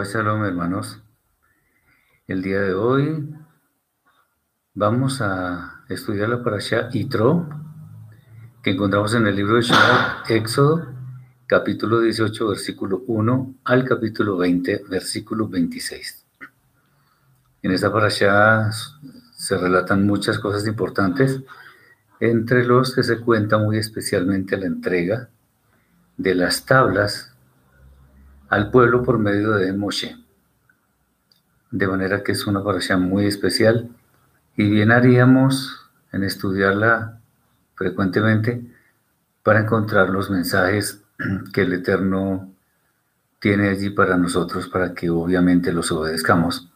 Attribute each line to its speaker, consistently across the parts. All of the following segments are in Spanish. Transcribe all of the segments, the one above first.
Speaker 1: Shalom hermanos. El día de hoy vamos a estudiar la parasha Itro, que encontramos en el libro de Shemot, Éxodo, capítulo 18, versículo 1 al capítulo 20, versículo 26. En esta parasha se relatan muchas cosas importantes, entre los que se cuenta muy especialmente la entrega de las tablas al pueblo por medio de Moshe. De manera que es una parasha muy especial y bien haríamos en estudiarla frecuentemente para encontrar los mensajes que el Eterno tiene allí para nosotros, para que obviamente los obedezcamos.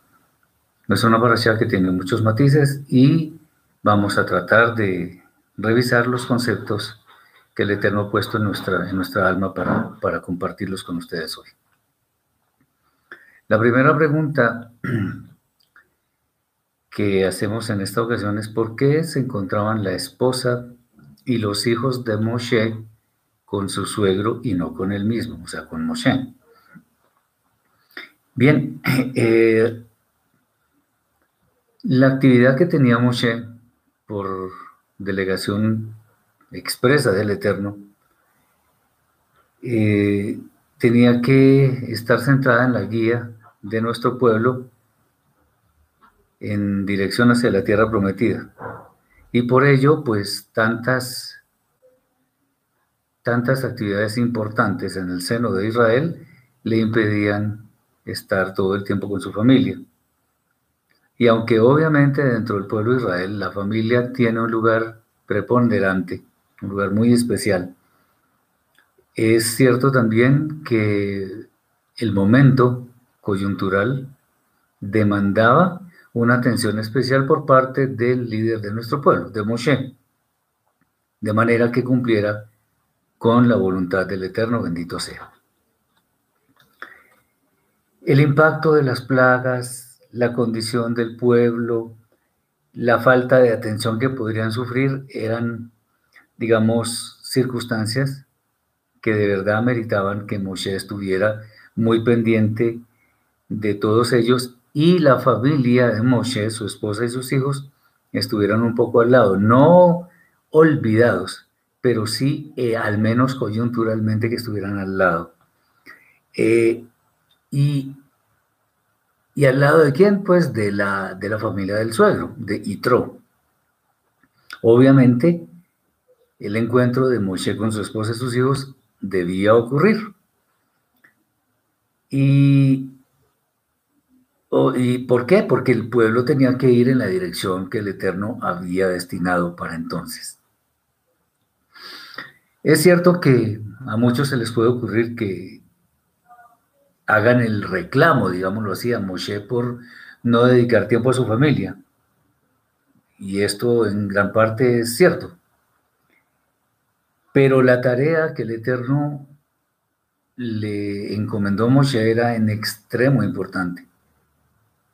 Speaker 1: Es una parasha que tiene muchos matices y vamos a tratar de revisar los conceptos que el Eterno ha puesto en nuestra, en nuestra alma para, para compartirlos con ustedes hoy. La primera pregunta que hacemos en esta ocasión es por qué se encontraban la esposa y los hijos de Moshe con su suegro y no con él mismo, o sea, con Moshe. Bien, eh, la actividad que tenía Moshe por delegación expresa del Eterno eh, tenía que estar centrada en la guía de nuestro pueblo en dirección hacia la tierra prometida. Y por ello, pues tantas, tantas actividades importantes en el seno de Israel le impedían estar todo el tiempo con su familia. Y aunque obviamente dentro del pueblo de Israel la familia tiene un lugar preponderante, un lugar muy especial, es cierto también que el momento coyuntural demandaba una atención especial por parte del líder de nuestro pueblo, de Moshe, de manera que cumpliera con la voluntad del Eterno, bendito sea. El impacto de las plagas, la condición del pueblo, la falta de atención que podrían sufrir eran, digamos, circunstancias que de verdad meritaban que Moshe estuviera muy pendiente de todos ellos y la familia de Moshe, su esposa y sus hijos, estuvieran un poco al lado, no olvidados, pero sí eh, al menos coyunturalmente que estuvieran al lado. Eh, y, y, al lado de quién? Pues de la, de la familia del suegro, de Itro. Obviamente, el encuentro de Moshe con su esposa y sus hijos debía ocurrir. Y ¿Y por qué? Porque el pueblo tenía que ir en la dirección que el Eterno había destinado para entonces. Es cierto que a muchos se les puede ocurrir que hagan el reclamo, digámoslo así, a Moshe por no dedicar tiempo a su familia. Y esto en gran parte es cierto. Pero la tarea que el Eterno le encomendó a Moshe era en extremo importante.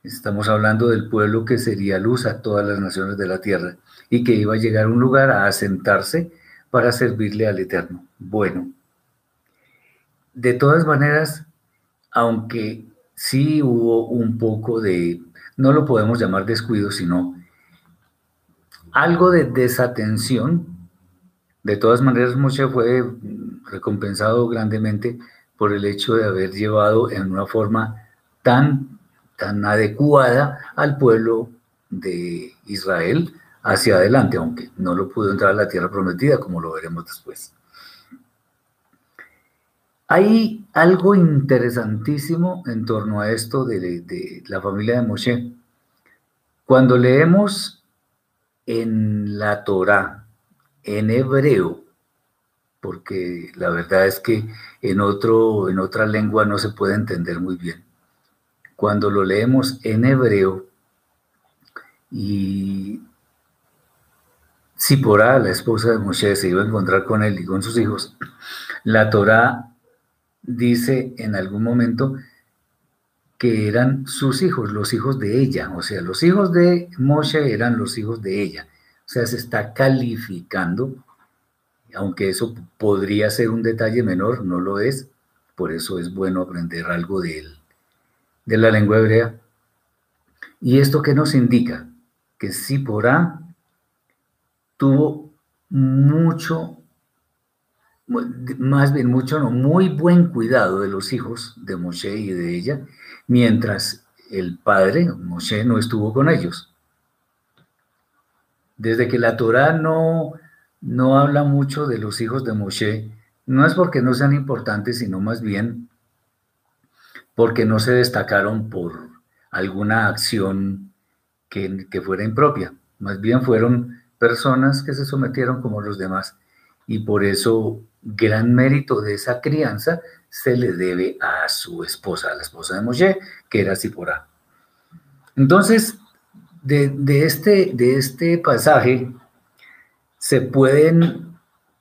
Speaker 1: Estamos hablando del pueblo que sería luz a todas las naciones de la tierra y que iba a llegar a un lugar a asentarse para servirle al Eterno. Bueno, de todas maneras, aunque sí hubo un poco de, no lo podemos llamar descuido, sino algo de desatención, de todas maneras Moshe fue recompensado grandemente por el hecho de haber llevado en una forma tan tan adecuada al pueblo de Israel hacia adelante, aunque no lo pudo entrar a la tierra prometida, como lo veremos después. Hay algo interesantísimo en torno a esto de, la familia de Moshe. Cuando leemos en la Torá, en hebreo, porque la verdad es que en, otro, en otra lengua no se puede entender muy bien cuando lo leemos en hebreo, y si por la esposa de Moshe, se iba a encontrar con él y con sus hijos, la Torá dice en algún momento que eran sus hijos, los hijos de ella, o sea, los hijos de Moshe eran los hijos de ella. O sea, se está calificando, aunque eso podría ser un detalle menor, no lo es, por eso es bueno aprender algo de él de la lengua hebrea. ¿Y esto qué nos indica? Que Sipora tuvo mucho, más bien mucho, no, muy buen cuidado de los hijos de Moshe y de ella, mientras el padre, Moshe, no estuvo con ellos. Desde que la Torah no, no habla mucho de los hijos de Moshe, no es porque no sean importantes, sino más bien porque no se destacaron por alguna acción que, que fuera impropia. Más bien fueron personas que se sometieron como los demás. Y por eso gran mérito de esa crianza se le debe a su esposa, a la esposa de Moshe, que era Sipora. Entonces, de, este, de este pasaje se pueden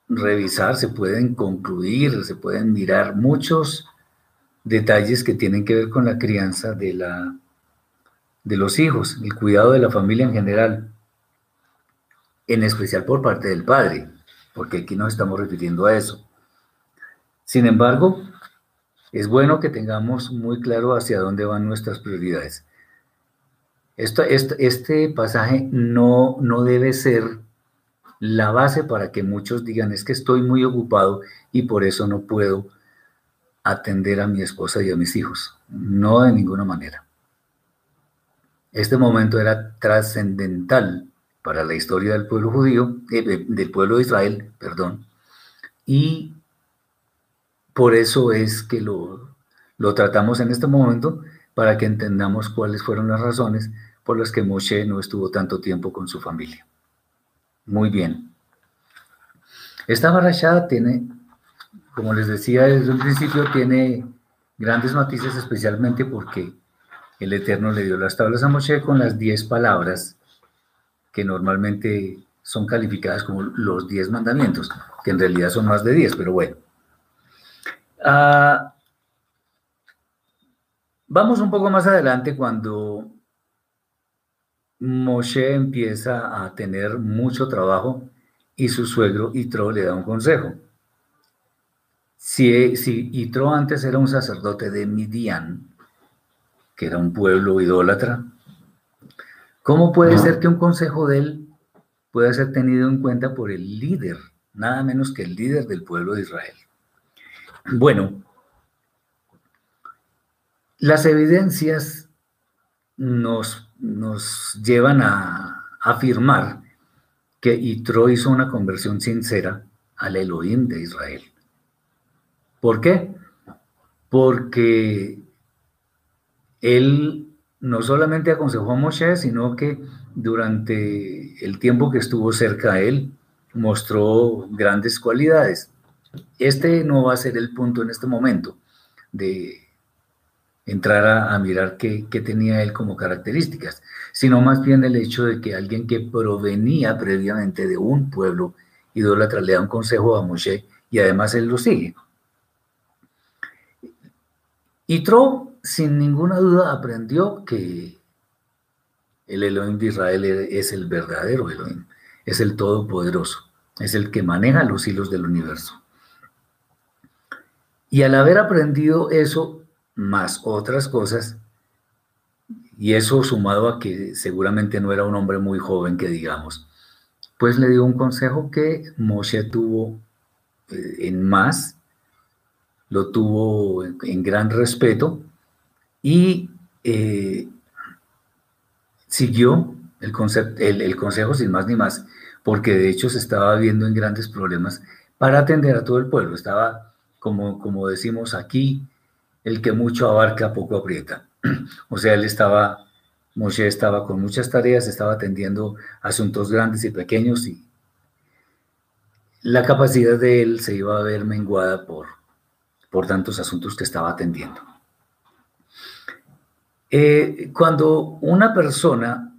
Speaker 1: revisar, se pueden concluir, se pueden mirar muchos detalles que tienen que ver con la crianza de, la, de los hijos, el cuidado de la familia en general, en especial por parte del padre, porque aquí nos estamos refiriendo a eso. Sin embargo, es bueno que tengamos muy claro hacia dónde van nuestras prioridades. Esto, este, pasaje no, no debe ser la base para que muchos digan es que estoy muy ocupado y por eso no puedo atender a mi esposa y a mis hijos. No de ninguna manera. Este momento era trascendental para la historia del pueblo judío, eh, del pueblo de Israel, perdón, y por eso es que lo, lo tratamos en este momento para que entendamos cuáles fueron las razones por las que Moshe no estuvo tanto tiempo con su familia. Muy bien. Esta barrachada tiene, como les decía desde un principio, tiene grandes matices, especialmente porque el Eterno le dio las tablas a Moshe con las diez palabras que normalmente son calificadas como los diez mandamientos, que en realidad son más de diez, pero bueno. Ah, vamos un poco más adelante cuando Moshe empieza a tener mucho trabajo y su suegro Itro le da un consejo. Si, si Itro antes era un sacerdote de Midian, que era un pueblo idólatra, ¿cómo puede ser que un consejo de él pueda ser tenido en cuenta por el líder, nada menos que el líder del pueblo de Israel? Bueno, las evidencias nos, nos llevan a afirmar que Itro hizo una conversión sincera al Elohim de Israel. ¿Por qué? Porque él no solamente aconsejó a Moshe, sino que durante el tiempo que estuvo cerca a él, mostró grandes cualidades. Este no va a ser el punto en este momento de entrar a, mirar qué, tenía él como características, sino más bien el hecho de que alguien que provenía previamente de un pueblo idólatra le da un consejo a Moshe y además él lo sigue. Y Tro, sin ninguna duda, aprendió que el Elohim de Israel es el verdadero Elohim, es el todopoderoso, es el que maneja los hilos del universo. Y al haber aprendido eso, más otras cosas, y eso sumado a que seguramente no era un hombre muy joven que digamos, pues le dio un consejo que Moshe tuvo eh, en más, lo tuvo en, gran respeto y eh, siguió el, consejo sin más ni más, porque de hecho se estaba viendo en grandes problemas para atender a todo el pueblo. Estaba como, decimos aquí, el que mucho abarca, poco aprieta. O sea, él estaba, Moshe estaba con muchas tareas, estaba atendiendo asuntos grandes y pequeños y la capacidad de él se iba a ver menguada por, por tantos asuntos que estaba atendiendo. Eh, cuando una persona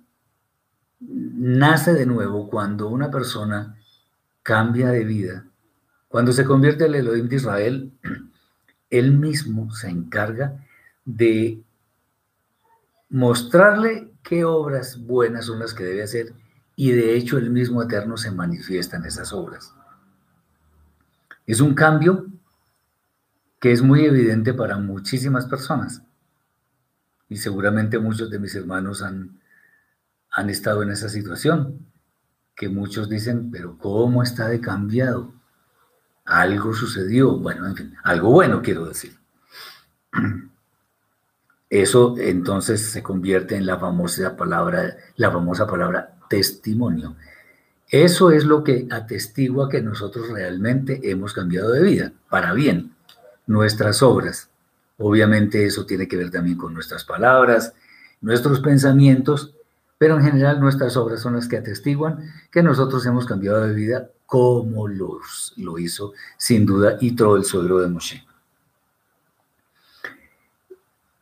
Speaker 1: nace de nuevo, cuando una persona cambia de vida, cuando se convierte el Elohim de Israel, él mismo se encarga de mostrarle qué obras buenas son las que debe hacer y de hecho el mismo Eterno se manifiesta en esas obras. Es un cambio que es muy evidente para muchísimas personas. y seguramente muchos de mis hermanos han, han estado en esa situación, que muchos dicen, pero ¿cómo está de cambiado? Algo sucedió, bueno, en fin, algo bueno quiero decir. Eso entonces se convierte en la famosa palabra, la famosa palabra testimonio. Eso es lo que atestigua que nosotros realmente hemos cambiado de vida, para bien, nuestras obras. Obviamente eso tiene que ver también con nuestras palabras, nuestros pensamientos, pero en general nuestras obras son las que atestiguan que nosotros hemos cambiado de vida como los, lo hizo sin duda Yitro, el suegro de Moshe.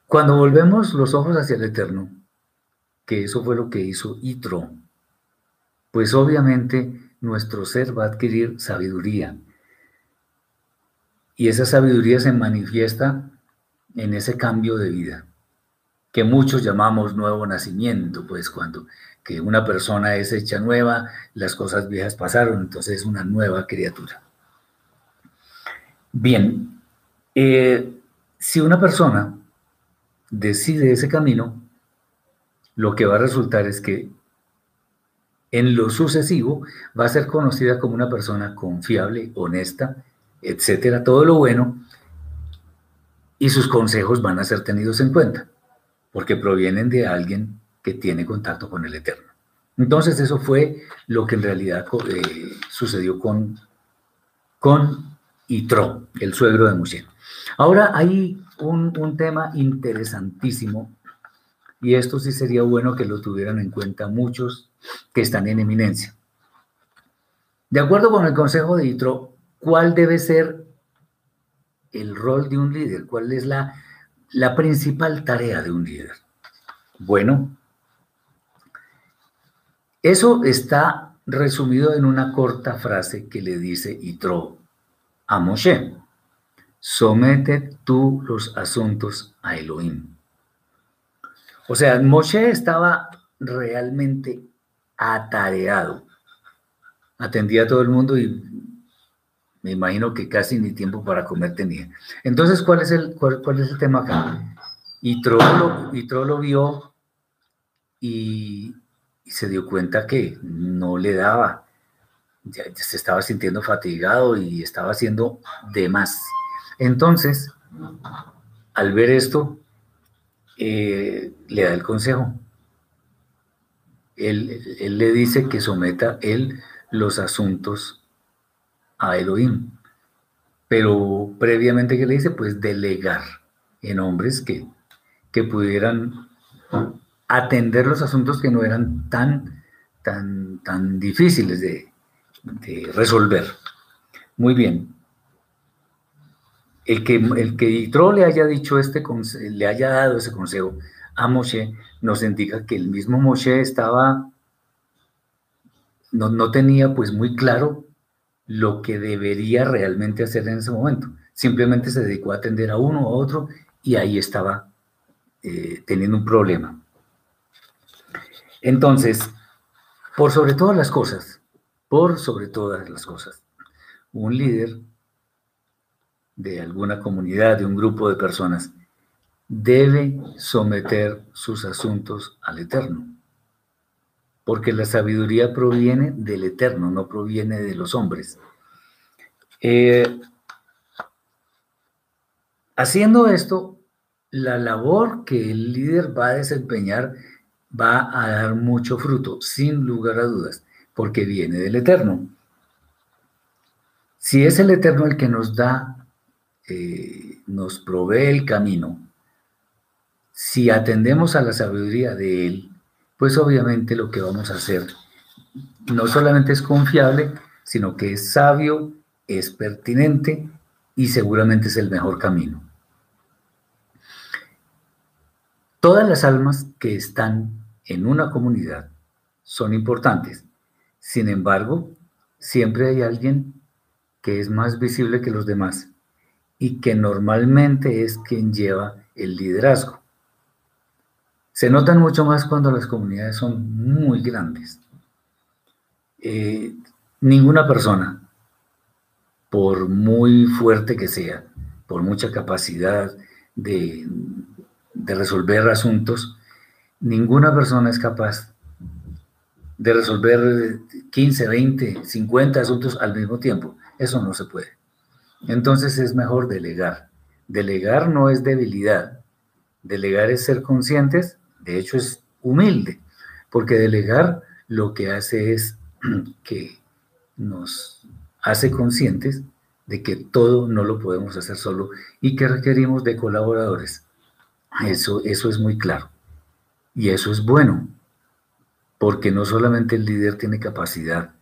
Speaker 1: Cuando volvemos los ojos hacia el Eterno, que eso fue lo que hizo Yitro, pues obviamente nuestro ser va a adquirir sabiduría. Y esa sabiduría se manifiesta en ese cambio de vida, que muchos llamamos nuevo nacimiento, pues cuando que una persona es hecha nueva, las cosas viejas pasaron, entonces es una nueva criatura. Bien, eh, si una persona decide ese camino, lo que va a resultar es que en lo sucesivo va a ser conocida como una persona confiable, honesta, etcétera, todo lo bueno, y sus consejos van a ser tenidos en cuenta, porque provienen de alguien que tiene contacto con el Eterno. Entonces eso fue lo que en realidad eh, sucedió con, con Itro, el suegro de Moshe. Ahora hay un, un tema interesantísimo y esto sí sería bueno que lo tuvieran en cuenta muchos que están en eminencia. De acuerdo con el consejo de Itro, ¿cuál debe ser el rol de un líder? ¿Cuál es la, la principal tarea de un líder? Bueno, eso está resumido en una corta frase que le dice Itro a Moshe. Somete tú los asuntos a Elohim. O sea, Moshe estaba realmente atareado. Atendía a todo el mundo y me imagino que casi ni tiempo para comer tenía. Entonces, ¿cuál es el, cuál, es el tema acá? Itro lo, lo vio y, se dio cuenta que no le daba, ya, se estaba sintiendo fatigado y estaba haciendo de más. Entonces, al ver esto, eh, le da el consejo. Él, él, le dice que someta él los asuntos a Elohim. Pero previamente que le dice, pues delegar en hombres que, que pudieran atender los asuntos que no eran tan, tan, tan difíciles de, resolver. Muy bien. El que, el que le haya dicho este, le haya dado ese consejo a Moshe, nos indica que el mismo Moshe estaba, no, no tenía pues muy claro lo que debería realmente hacer en ese momento. Simplemente se dedicó a atender a uno o a otro y ahí estaba eh, teniendo un problema. Entonces, por sobre todas las cosas, por sobre todas las cosas, un líder de alguna comunidad, de un grupo de personas, debe someter sus asuntos al Eterno. Porque la sabiduría proviene del Eterno, no proviene de los hombres. Eh, haciendo esto, la labor que el líder va a desempeñar va a dar mucho fruto, sin lugar a dudas, porque viene del Eterno. Si es el Eterno el que nos da, eh, nos provee el camino, si atendemos a la sabiduría de Él, pues obviamente lo que vamos a hacer no solamente es confiable, sino que es sabio, es pertinente y seguramente es el mejor camino. Todas las almas que están en una comunidad son importantes. Sin embargo, siempre hay alguien que es más visible que los demás y que normalmente es quien lleva el liderazgo. Se notan mucho más cuando las comunidades son muy grandes. Eh, ninguna persona, por muy fuerte que sea, por mucha capacidad de, de resolver asuntos, ninguna persona es capaz de resolver 15, 20, 50 asuntos al mismo tiempo. Eso no se puede. Entonces es mejor delegar. Delegar no es debilidad. Delegar es ser conscientes, de hecho es humilde, porque delegar lo que hace es que nos hace conscientes de que todo no lo podemos hacer solo y que requerimos de colaboradores. Eso, eso es muy claro. Y eso es bueno, porque no solamente el líder tiene capacidad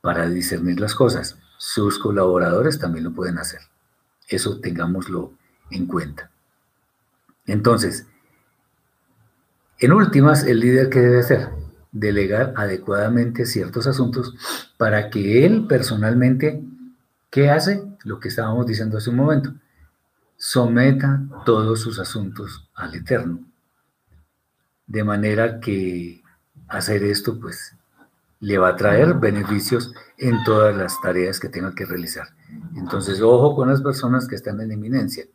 Speaker 1: para discernir las cosas, sus colaboradores también lo pueden hacer. Eso tengámoslo en cuenta. Entonces, en últimas, el líder que debe hacer? Delegar adecuadamente ciertos asuntos para que él personalmente ¿Qué hace? Lo que estábamos diciendo hace un momento. Someta todos sus asuntos al Eterno. De manera que hacer esto, pues, le va a traer beneficios en todas las tareas que tenga que realizar. Entonces, ojo con las personas que están en eminencia,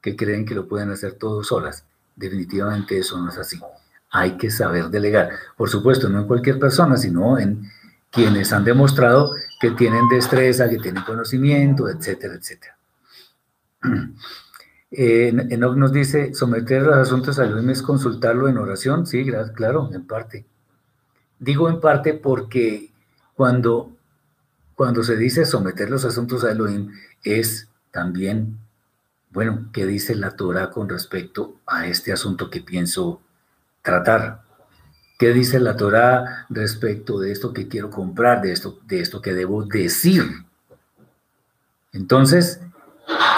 Speaker 1: que creen que lo pueden hacer todos solas. Definitivamente eso no es así. Hay que saber delegar. Por supuesto, no en cualquier persona, sino en quienes han demostrado que tienen destreza, que tienen conocimiento, etcétera, etcétera. Eh, Enoch nos dice, someter los asuntos a Elohim es consultarlo en oración. Sí, claro, en parte. Digo en parte porque cuando, cuando se dice someter los asuntos a Elohim es también, bueno, ¿qué dice la Torah con respecto a este asunto que pienso tratar? ¿Qué dice la Torah respecto de esto que quiero comprar, de esto, de esto que debo decir? Entonces,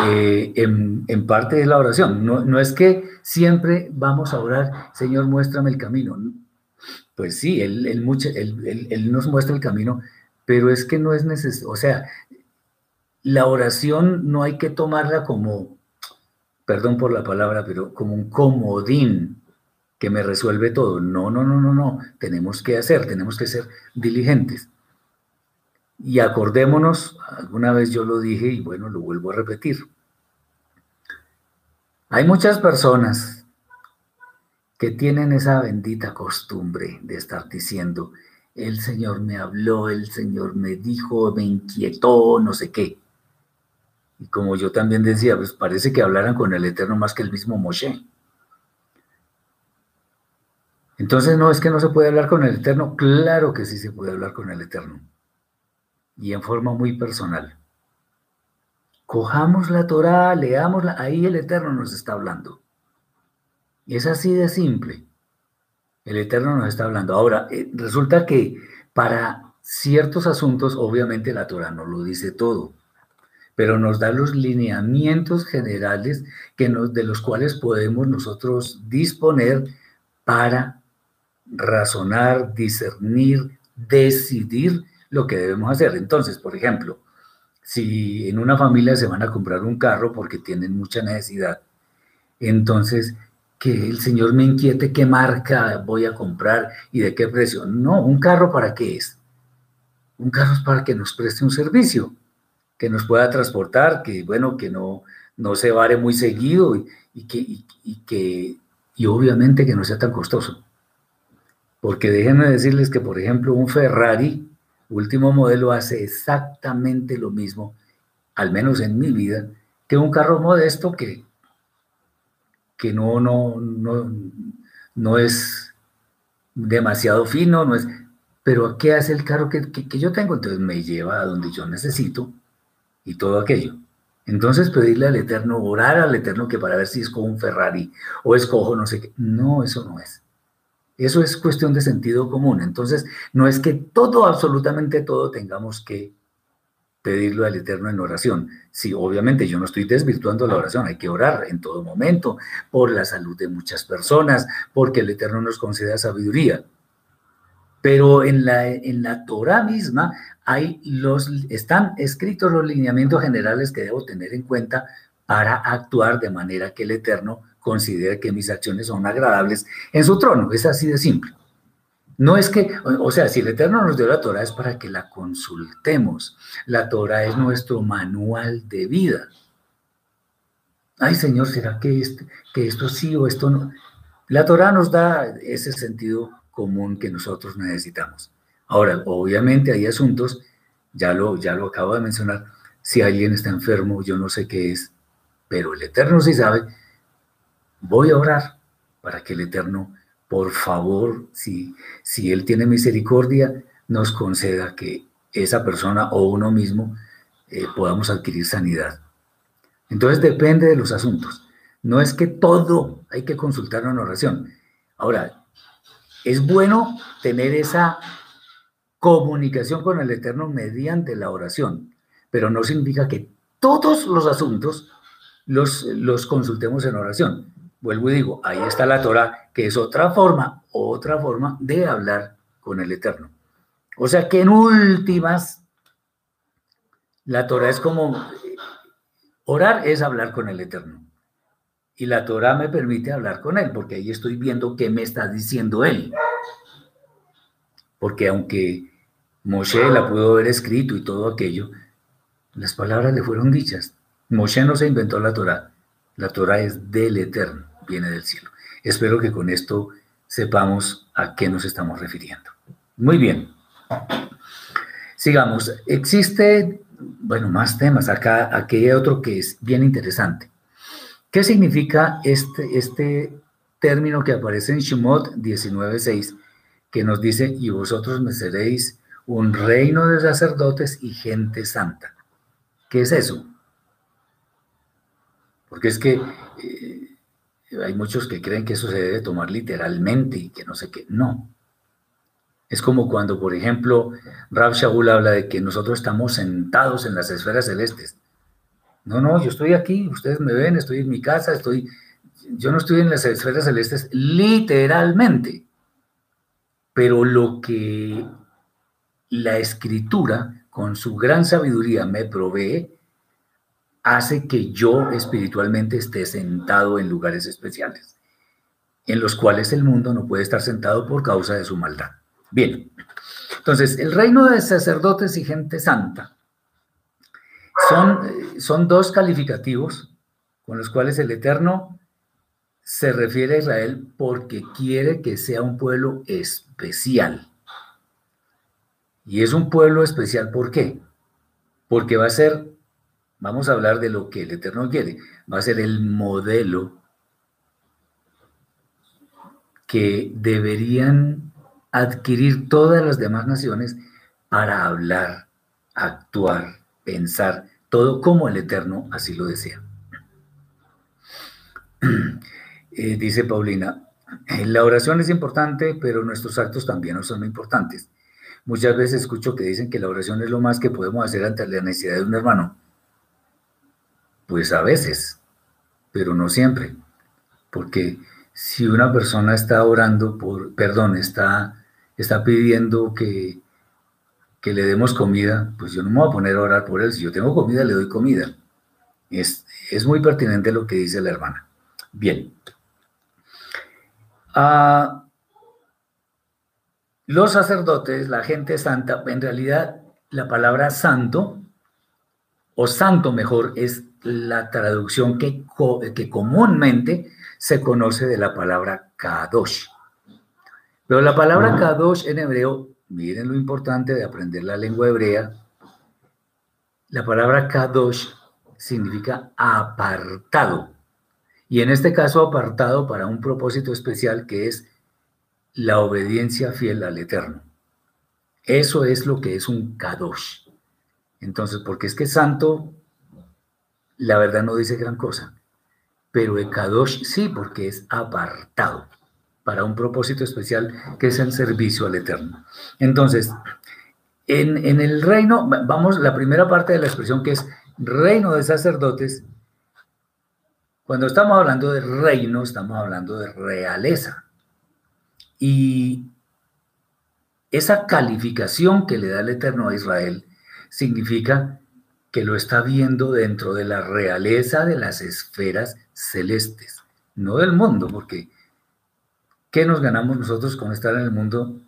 Speaker 1: eh, en, parte de la oración. No, es que siempre vamos a orar, Señor, muéstrame el camino. Pues sí, él, él, nos muestra el camino, pero es que no es necesario. O sea, la oración no hay que tomarla como, perdón por la palabra, pero como un comodín que me resuelve todo. No, no, no, no, no. Tenemos que hacer, tenemos que ser diligentes. Y acordémonos, alguna vez yo lo dije y bueno, lo vuelvo a repetir. Hay muchas personas que tienen esa bendita costumbre de estar diciendo, el Señor me habló, el Señor me dijo, me inquietó, no sé qué. Y como yo también decía, pues parece que hablaran con el Eterno más que el mismo Moshe. Entonces, no es que no se puede hablar con el Eterno, claro que sí se puede hablar con el Eterno. Y en forma muy personal. Cojamos la Torah, leámosla, ahí el Eterno nos está hablando. Es así de simple. El Eterno nos está hablando. Ahora, eh, resulta que para ciertos asuntos, obviamente la Torah no lo dice todo, pero nos da los lineamientos generales que de los cuales podemos nosotros disponer para razonar, discernir, decidir lo que debemos hacer. Entonces, por ejemplo, si en una familia se van a comprar un carro porque tienen mucha necesidad, entonces que el Señor me inquiete qué marca voy a comprar y de qué precio. No, un carro para qué es? Un carro es para que nos preste un servicio, que nos pueda transportar, que bueno, que no, no se vare muy seguido y, que, y que y obviamente que no sea tan costoso. Porque déjenme decirles que, por ejemplo, un Ferrari último modelo hace exactamente lo mismo, al menos en mi vida, que un carro modesto que, que no, no, no, no es demasiado fino, no es, pero ¿qué hace el carro que, que, yo tengo? Entonces me lleva a donde yo necesito y todo aquello. Entonces pedirle al Eterno, orar al Eterno que para ver si escojo un Ferrari o escojo no sé qué. No, eso no es. Eso es cuestión de sentido común. Entonces, no es que todo, absolutamente todo, tengamos que pedirlo al Eterno en oración. Sí, obviamente yo no estoy desvirtuando la oración, hay que orar en todo momento por la salud de muchas personas, porque el Eterno nos conceda sabiduría. Pero en la, en la Torah misma hay los, están escritos los lineamientos generales que debo tener en cuenta para actuar de manera que el Eterno considere que mis acciones son agradables en su trono. Es así de simple. No es que, o sea, si el Eterno nos dio la Torah es para que la consultemos. La Torah es nuestro manual de vida. ay Señor, ¿será que, este, que esto sí o esto no? La Torah nos da ese sentido común que nosotros necesitamos. Ahora, obviamente hay asuntos, ya lo, ya lo acabo de mencionar, si alguien está enfermo, yo no sé qué es, pero el Eterno sí sabe, voy a orar para que el Eterno, por favor, si, si Él tiene misericordia, nos conceda que esa persona o uno mismo eh, podamos adquirir sanidad. Entonces depende de los asuntos. No es que todo hay que consultar en oración. Ahora, es bueno tener esa comunicación con el Eterno mediante la oración, pero no significa que todos los asuntos los, los consultemos en oración. Vuelvo y digo, ahí está la Torah, que es otra forma, otra forma de hablar con el Eterno. O sea que en últimas, la Torah es como, orar es hablar con el Eterno. Y la Torah me permite hablar con Él, porque ahí estoy viendo qué me está diciendo Él. Porque aunque Moshe la pudo haber escrito y todo aquello, las palabras le fueron dichas. Moshe no se inventó la Torah, la Torah es del Eterno, viene del cielo. Espero que con esto sepamos a qué nos estamos refiriendo. Muy bien. Sigamos. Existe, bueno, más temas. Acá, aquí hay otro que es bien interesante. ¿Qué significa este, este término que aparece en Shemot 19.6, que nos dice, y vosotros me seréis un reino de sacerdotes y gente santa? ¿Qué es eso? Porque es que eh, hay muchos que creen que eso se debe tomar literalmente y que no sé qué. No. Es como cuando, por ejemplo, Rab Shaul habla de que nosotros estamos sentados en las esferas celestes. No, no, yo estoy aquí, ustedes me ven, estoy en mi casa, estoy, yo no estoy en las esferas celestes literalmente, pero lo que la escritura con su gran sabiduría me provee hace que yo espiritualmente esté sentado en lugares especiales, en los cuales el mundo no puede estar sentado por causa de su maldad. Bien, entonces el reino de sacerdotes y gente santa son, son dos calificativos con los cuales el Eterno se refiere a Israel porque quiere que sea un pueblo especial. Y es un pueblo especial, ¿por qué? Porque va a ser, vamos a hablar de lo que el Eterno quiere, va a ser el modelo que deberían adquirir todas las demás naciones para hablar, actuar, pensar, todo como el Eterno así lo desea. Eh, dice Paulina, eh, la oración es importante, pero nuestros actos también son importantes. Muchas veces escucho que dicen que la oración es lo más que podemos hacer ante la necesidad de un hermano. Pues a veces, pero no siempre. Porque si una persona está orando por, perdón, está, está pidiendo que, que le demos comida, pues yo no me voy a poner a orar por él. Si yo tengo comida, le doy comida. Es, es muy pertinente lo que dice la hermana. Bien. Ah, los sacerdotes, la gente santa, en realidad la palabra santo, o santo mejor, es la traducción que, que comúnmente se conoce de la palabra kadosh. Pero la palabra kadosh en hebreo Miren lo importante de aprender la lengua hebrea. La palabra kadosh significa apartado. Y en este caso apartado para un propósito especial que es la obediencia fiel al Eterno. Eso es lo que es un kadosh. Entonces, porque es que santo, la verdad no dice gran cosa. Pero el kadosh sí, porque es apartado para un propósito especial que es el servicio al Eterno. Entonces, en, en, el reino, vamos, la primera parte de la expresión que es reino de sacerdotes, cuando estamos hablando de reino, estamos hablando de realeza. Y esa calificación que le da el Eterno a Israel significa que lo está viendo dentro de la realeza de las esferas celestes, no del mundo, porque ¿Qué nos ganamos nosotros con estar en el mundo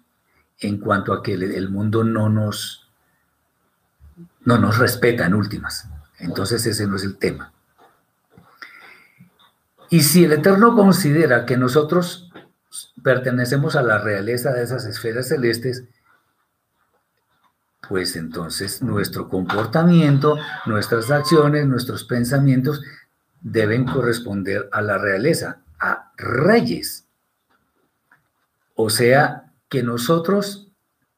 Speaker 1: en cuanto a que el mundo no nos, no nos respeta en últimas? Entonces ese no es el tema. Y si el Eterno considera que nosotros pertenecemos a la realeza de esas esferas celestes, pues entonces nuestro comportamiento, nuestras acciones, nuestros pensamientos deben corresponder a la realeza, a reyes. O sea, que nosotros,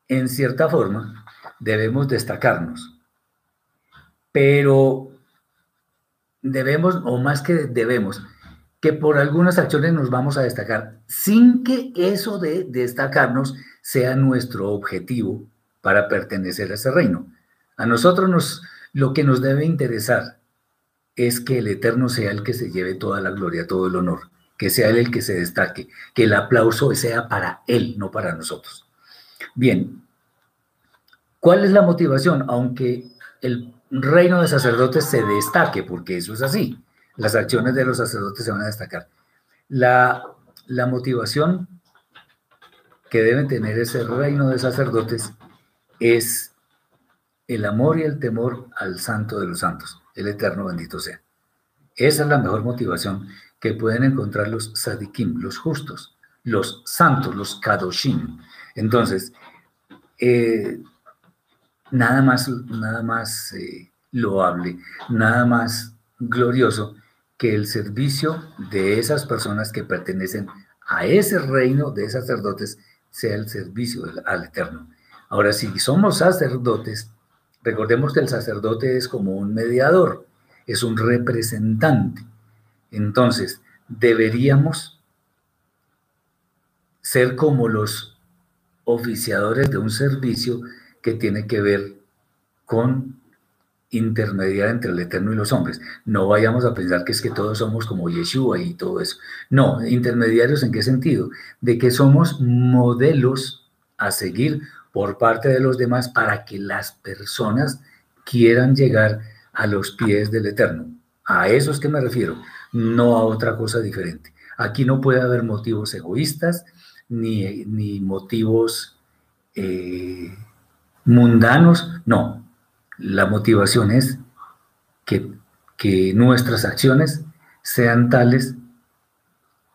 Speaker 1: en cierta forma, debemos destacarnos. Pero debemos, o más que debemos, que por algunas acciones nos vamos a destacar, sin que eso de destacarnos sea nuestro objetivo para pertenecer a ese reino. A nosotros nos, lo que nos debe interesar es que el Eterno sea el que se lleve toda la gloria, todo el honor, que sea él el que se destaque, que el aplauso sea para él, no para nosotros. Bien, ¿cuál es la motivación? Aunque el reino de sacerdotes se destaque, porque eso es así, las acciones de los sacerdotes se van a destacar. La, la motivación que deben tener ese reino de sacerdotes es el amor y el temor al santo de los santos, el eterno bendito sea. Esa es la mejor motivación que pueden encontrar los sadikim, los justos, los santos, los kadoshim. Entonces, eh, nada más, nada más eh, loable, nada más glorioso que el servicio de esas personas que pertenecen a ese reino de sacerdotes sea el servicio al Eterno. Ahora, si somos sacerdotes, recordemos que el sacerdote es como un mediador, es un representante. Entonces, deberíamos ser como los oficiadores de un servicio que tiene que ver con intermediar entre el Eterno y los hombres. No vayamos a pensar que es que todos somos como Yeshua y todo eso. No, intermediarios en qué sentido? De que somos modelos a seguir por parte de los demás para que las personas quieran llegar a los pies del Eterno. A eso es que me refiero, no a otra cosa diferente. Aquí no puede haber motivos egoístas ni, ni motivos eh, mundanos, no. La motivación es que, que nuestras acciones sean tales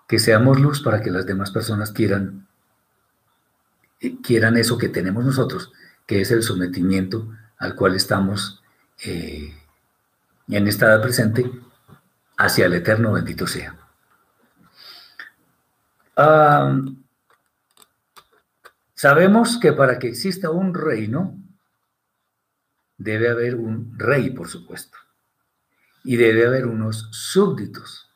Speaker 1: que seamos luz para que las demás personas quieran quieran eso que tenemos nosotros, que es el sometimiento al cual estamos eh, en esta presente hacia el eterno bendito sea. sabemos que para que exista un reino, debe haber un rey, por supuesto, y debe haber unos súbditos.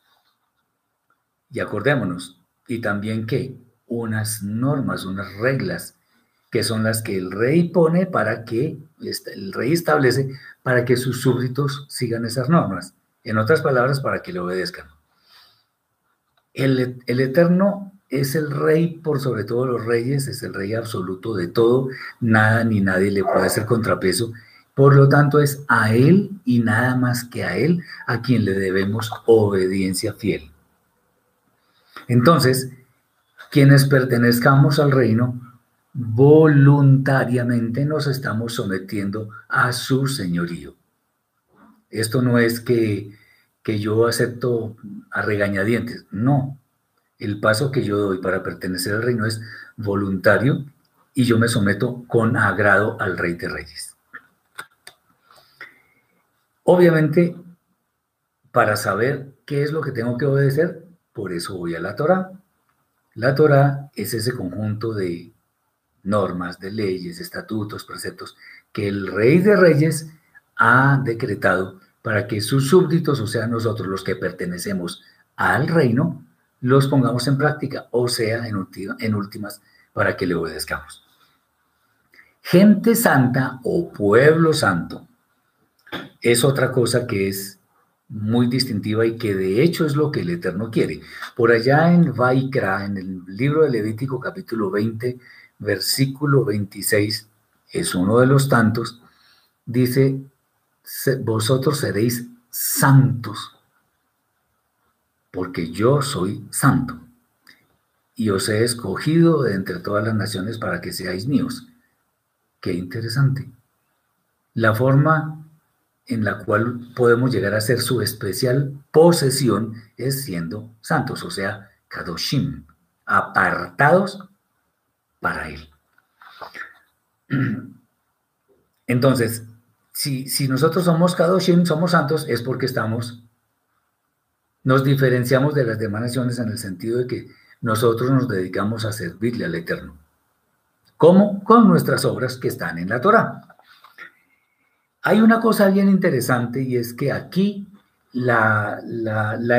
Speaker 1: Y acordémonos, y también que unas normas, unas reglas, que son las que el rey pone para que, el rey establece para que sus súbditos sigan esas normas. En otras palabras, para que le obedezcan. El, el Eterno es el rey por sobre todos los reyes, es el rey absoluto de todo, nada ni nadie le puede hacer contrapeso. Por lo tanto, es a Él y nada más que a Él a quien le debemos obediencia fiel. Entonces, quienes pertenezcamos al reino, voluntariamente nos estamos sometiendo a su señorío. Esto no es que, que yo acepto a regañadientes, no. El paso que yo doy para pertenecer al reino es voluntario y yo me someto con agrado al rey de reyes. Obviamente, para saber qué es lo que tengo que obedecer, por eso voy a la Torah. La Torah es ese conjunto de normas, de leyes, estatutos, preceptos que el rey de reyes ha decretado para que sus súbditos, o sea, nosotros los que pertenecemos al reino, los pongamos en práctica, o sea, en, últimas, para que le obedezcamos. Gente santa o pueblo santo es otra cosa que es muy distintiva y que de hecho es lo que el Eterno quiere. Por allá en Vaikra, en el libro de Levítico capítulo 20, versículo 26, es uno de los tantos, dice, vosotros seréis santos, porque yo soy santo, y os he escogido de entre todas las naciones para que seáis míos. Qué interesante. La forma en la cual podemos llegar a ser su especial posesión es siendo santos, o sea, kadoshim, apartados para Él. Entonces, si, nosotros somos kadoshim, somos santos, es porque estamos, nos diferenciamos de las demás naciones en el sentido de que nosotros nos dedicamos a servirle al Eterno. ¿Cómo? Con nuestras obras que están en la Torah. Hay una cosa bien interesante y es que aquí la,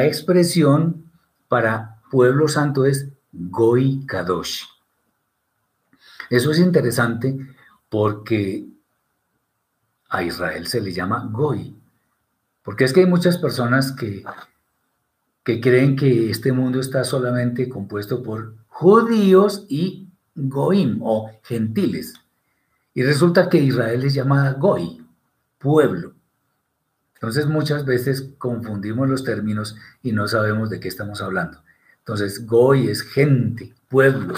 Speaker 1: expresión para pueblo santo es Goy Kadosh. Eso es interesante porque a Israel se le llama Goy. Porque es que hay muchas personas que, que creen que este mundo está solamente compuesto por judíos y goim o gentiles. Y resulta que Israel es llamada Goy pueblo. Entonces muchas veces confundimos los términos y no sabemos de qué estamos hablando. Entonces, Goy es gente, pueblo,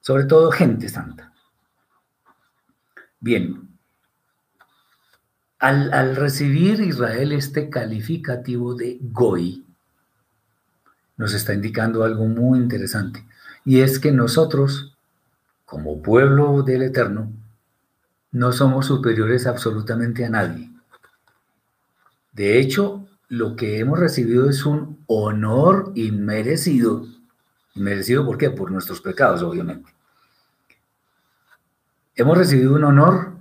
Speaker 1: sobre todo gente santa. Bien, al, recibir Israel este calificativo de Goy, nos está indicando algo muy interesante, y es que nosotros, como pueblo del Eterno, no somos superiores absolutamente a nadie. De hecho, lo que hemos recibido es un honor inmerecido. ¿Inmerecido por qué? Por nuestros pecados, obviamente. Hemos recibido un honor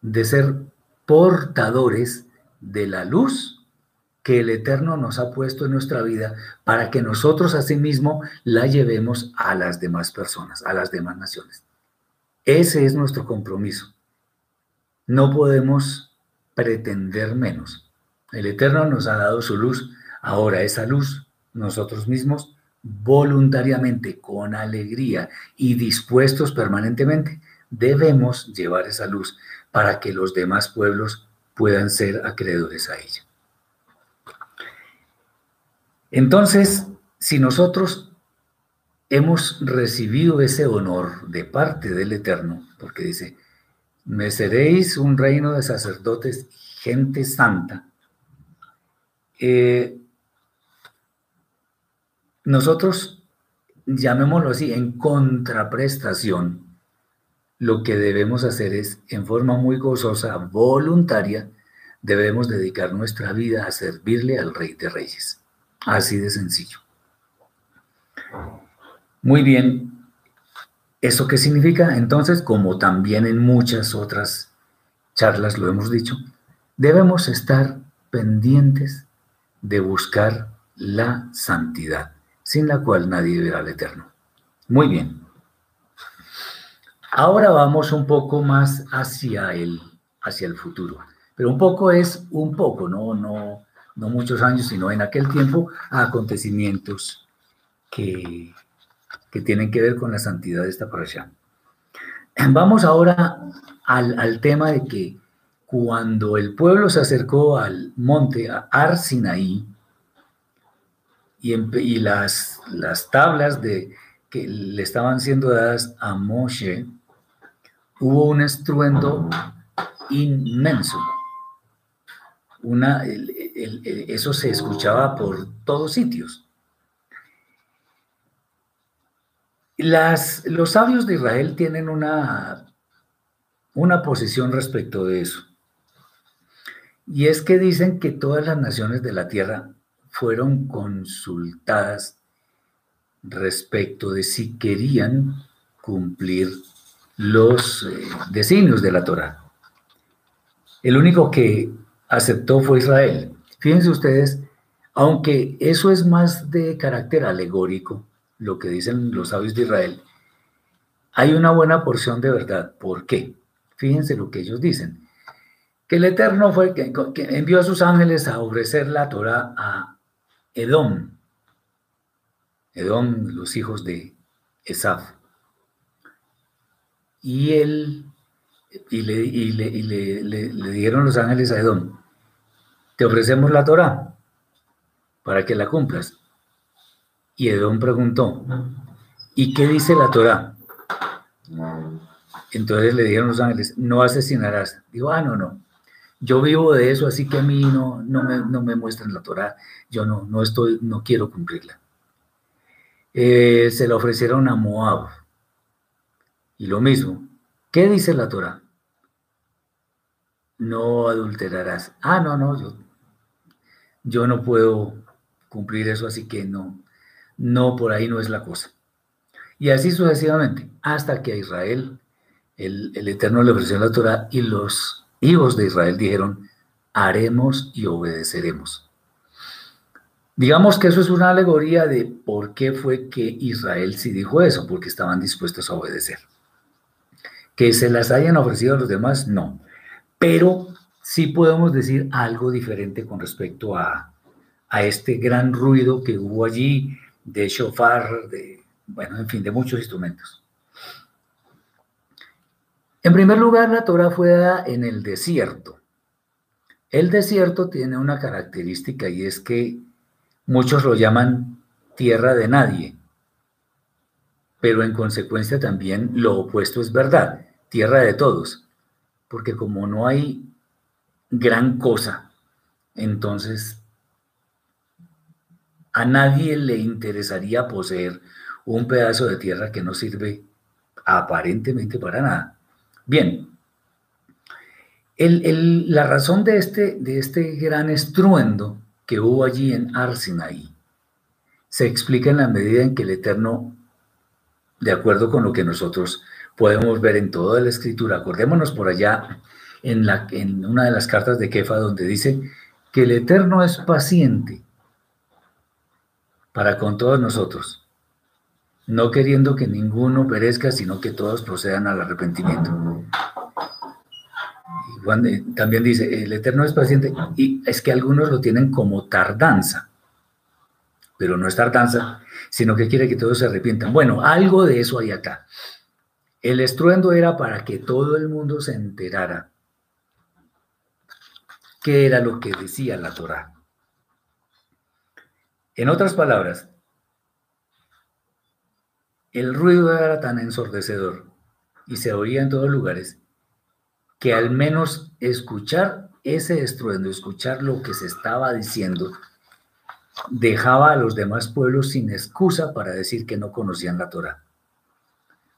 Speaker 1: de ser portadores de la luz que el Eterno nos ha puesto en nuestra vida para que nosotros asimismo la llevemos a las demás personas, a las demás naciones. Ese es nuestro compromiso. No podemos pretender menos. El Eterno nos ha dado su luz. Ahora esa luz, nosotros mismos, voluntariamente, con alegría y dispuestos permanentemente, debemos llevar esa luz para que los demás pueblos puedan ser acreedores a ella. Entonces, si nosotros hemos recibido ese honor de parte del Eterno, porque dice, me seréis un reino de sacerdotes, gente santa. Eh, nosotros, llamémoslo así, en contraprestación, lo que debemos hacer es, en forma muy gozosa, voluntaria, debemos dedicar nuestra vida a servirle al Rey de Reyes. Así de sencillo. Muy bien, ¿Eso qué significa? Entonces, como también en muchas otras charlas lo hemos dicho, debemos estar pendientes de buscar la santidad, sin la cual nadie verá al Eterno. Muy bien. Ahora vamos un poco más hacia el, hacia el futuro. Pero un poco es un poco, no, no, no muchos años, sino en aquel tiempo, acontecimientos que que tienen que ver con la santidad de esta parasha. Vamos ahora al, tema de que cuando el pueblo se acercó al monte, a y, y las, las tablas de, que le estaban siendo dadas a Moshe, hubo un estruendo inmenso. Una, eso se escuchaba por todos sitios. Las, los sabios de Israel tienen una, una posición respecto de eso. Y es que dicen que todas las naciones de la tierra fueron consultadas respecto de si querían cumplir los eh, designios de la Torah. El único que aceptó fue Israel. Fíjense ustedes, aunque eso es más de carácter alegórico, lo que dicen los sabios de Israel, hay una buena porción de verdad. ¿Por qué? Fíjense lo que ellos dicen. Que el Eterno fue que, que envió a sus ángeles a ofrecer la Torah a Edom. Edom, los hijos de Esaf. Y él, y, le, y, le, le, dieron los ángeles a Edom, te ofrecemos la Torah para que la cumplas. Y Edom preguntó, ¿y qué dice la Torah? Entonces le dijeron los ángeles, no asesinarás. Digo, ah, no, no. yo vivo de eso, así que a mí no, no, me, no me muestran la Torah, yo no, no, estoy, no quiero cumplirla. Eh, se la ofrecieron a Moab. Y lo mismo, ¿qué dice la Torah? No adulterarás. Ah, no, no, yo, yo no puedo cumplir eso, así que no, no, por ahí no es la cosa. Y así sucesivamente, hasta que a Israel el, el Eterno le ofreció la Torah y los hijos de Israel dijeron, haremos y obedeceremos. Digamos que eso es una alegoría de por qué fue que Israel sí dijo eso, porque estaban dispuestos a obedecer. Que se las hayan ofrecido a los demás, no. Pero sí podemos decir algo diferente con respecto a, a este gran ruido que hubo allí de shofar, de, bueno, en fin, de muchos instrumentos. En primer lugar, la Torah fue dada en el desierto. El desierto tiene una característica y es que muchos lo llaman tierra de nadie, pero en consecuencia también lo opuesto es verdad, tierra de todos, porque como no hay gran cosa, entonces a nadie le interesaría poseer un pedazo de tierra que no sirve aparentemente para nada. Bien, la razón de este, de este gran estruendo que hubo allí en Arsinaí se explica en la medida en que el Eterno, de acuerdo con lo que nosotros podemos ver en toda la escritura, acordémonos por allá en, una de las cartas de Kefa donde dice que el Eterno es paciente para con todos nosotros no queriendo que ninguno perezca, sino que todos procedan al arrepentimiento. Juan eh, también dice, el Eterno es paciente, y es que algunos lo tienen como tardanza, pero no es tardanza, sino que quiere que todos se arrepientan. Bueno, algo de eso hay acá. El estruendo era para que todo el mundo se enterara qué era lo que decía la Torah. En otras palabras, el ruido era tan ensordecedor y se oía en todos lugares que al menos escuchar ese estruendo, escuchar lo que se estaba diciendo, dejaba a los demás pueblos sin excusa para decir que no conocían la Torah.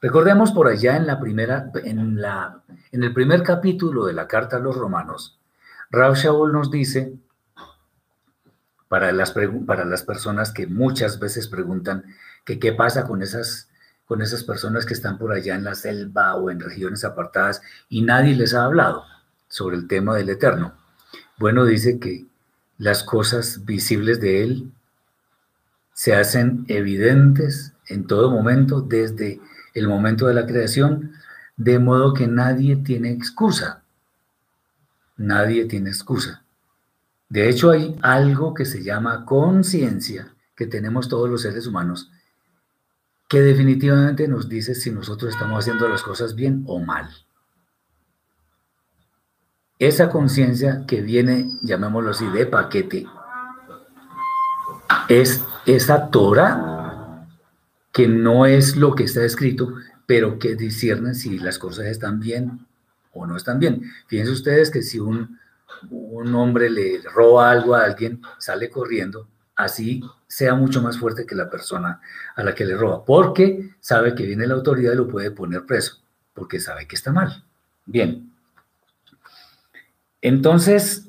Speaker 1: Recordemos por allá en la primera, en la, en el primer capítulo de la carta a los romanos, Raúl Shaul nos dice, para las, para las personas que muchas veces preguntan que qué pasa con esas, con esas personas que están por allá en la selva o en regiones apartadas y nadie les ha hablado sobre el tema del Eterno. Bueno, dice que las cosas visibles de Él se hacen evidentes en todo momento, desde el momento de la creación, de modo que nadie tiene excusa. Nadie tiene excusa. De hecho, hay algo que se llama conciencia que tenemos todos los seres humanos que definitivamente nos dice si nosotros estamos haciendo las cosas bien o mal. Esa conciencia que viene, llamémoslo así, de paquete, es esa Torah que no es lo que está escrito, pero que discierne si las cosas están bien o no están bien. Fíjense ustedes que si un, un hombre le roba algo a alguien, sale corriendo, así sea mucho más fuerte que la persona a la que le roba, porque sabe que viene la autoridad y lo puede poner preso, porque sabe que está mal. Bien. Entonces,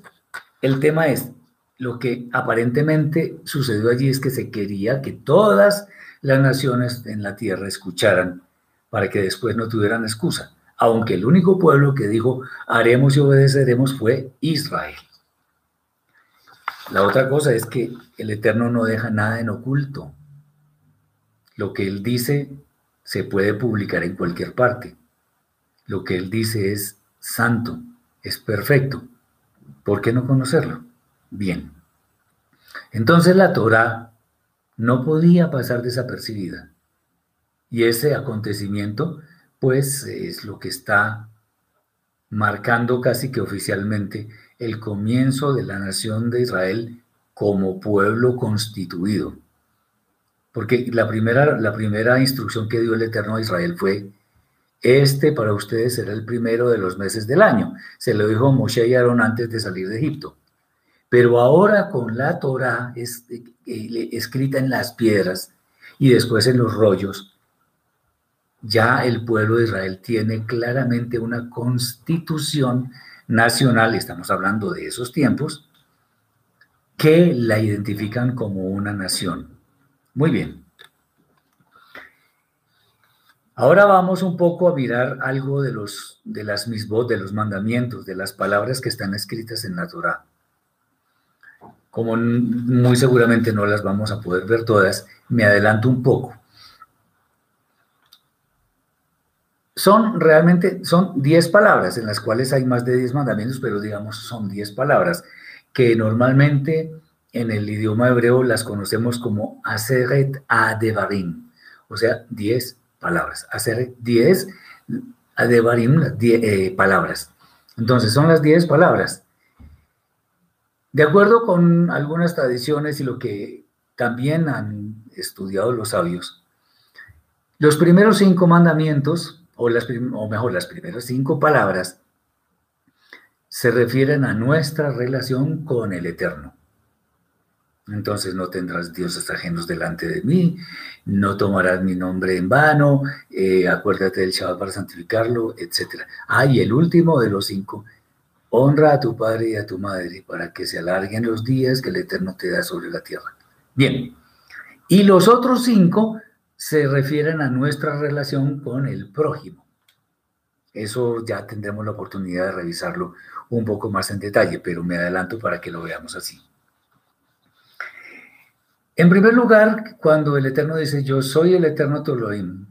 Speaker 1: el tema es, lo que aparentemente sucedió allí es que se quería que todas las naciones en la tierra escucharan para que después no tuvieran excusa, aunque el único pueblo que dijo haremos y obedeceremos fue Israel. La otra cosa es que el Eterno no deja nada en oculto. Lo que Él dice se puede publicar en cualquier parte. Lo que Él dice es santo, es perfecto. ¿Por qué no conocerlo? Bien. Entonces la Torah no podía pasar desapercibida. Y ese acontecimiento, pues, es lo que está marcando casi que oficialmente el comienzo de la nación de Israel como pueblo constituido. Porque la primera, la primera instrucción que dio el Eterno a Israel fue Este para ustedes será el primero de los meses del año. Se lo dijo Moshe y Aarón antes de salir de Egipto. Pero ahora con la Torah eh, escrita en las piedras y después en los rollos, ya el pueblo de Israel tiene claramente una constitución nacional, estamos hablando de esos tiempos, que la identifican como una nación. Muy bien. Ahora vamos un poco a mirar algo de los de las misbot, de los mandamientos, de las palabras que están escritas en la Torah. Como muy seguramente no las vamos a poder ver todas, me adelanto un poco. Son realmente, son 10 palabras en las cuales hay más de 10 mandamientos, pero digamos son 10 palabras que normalmente en el idioma hebreo las conocemos como Aseret Adevarim, o sea, 10 palabras. Hacer 10 Adevarim, 10 palabras. Entonces, son las 10 palabras. De acuerdo con algunas tradiciones y lo que también han estudiado los sabios, los primeros cinco mandamientos o, las, mejor, las primeras cinco palabras, se refieren a nuestra relación con el Eterno. Entonces no tendrás dioses ajenos delante de mí, no tomarás mi nombre en vano, eh, acuérdate del Shabbat para santificarlo, etc. Ah, y el último de los cinco, honra a tu padre y a tu madre para que se alarguen los días que el Eterno te da sobre la tierra. Bien, y los otros cinco se refieren a nuestra relación con el prójimo. Eso ya tendremos la oportunidad de revisarlo un poco más en detalle, pero me adelanto para que lo veamos así. En primer lugar, cuando el Eterno dice, yo soy el Eterno Toloim,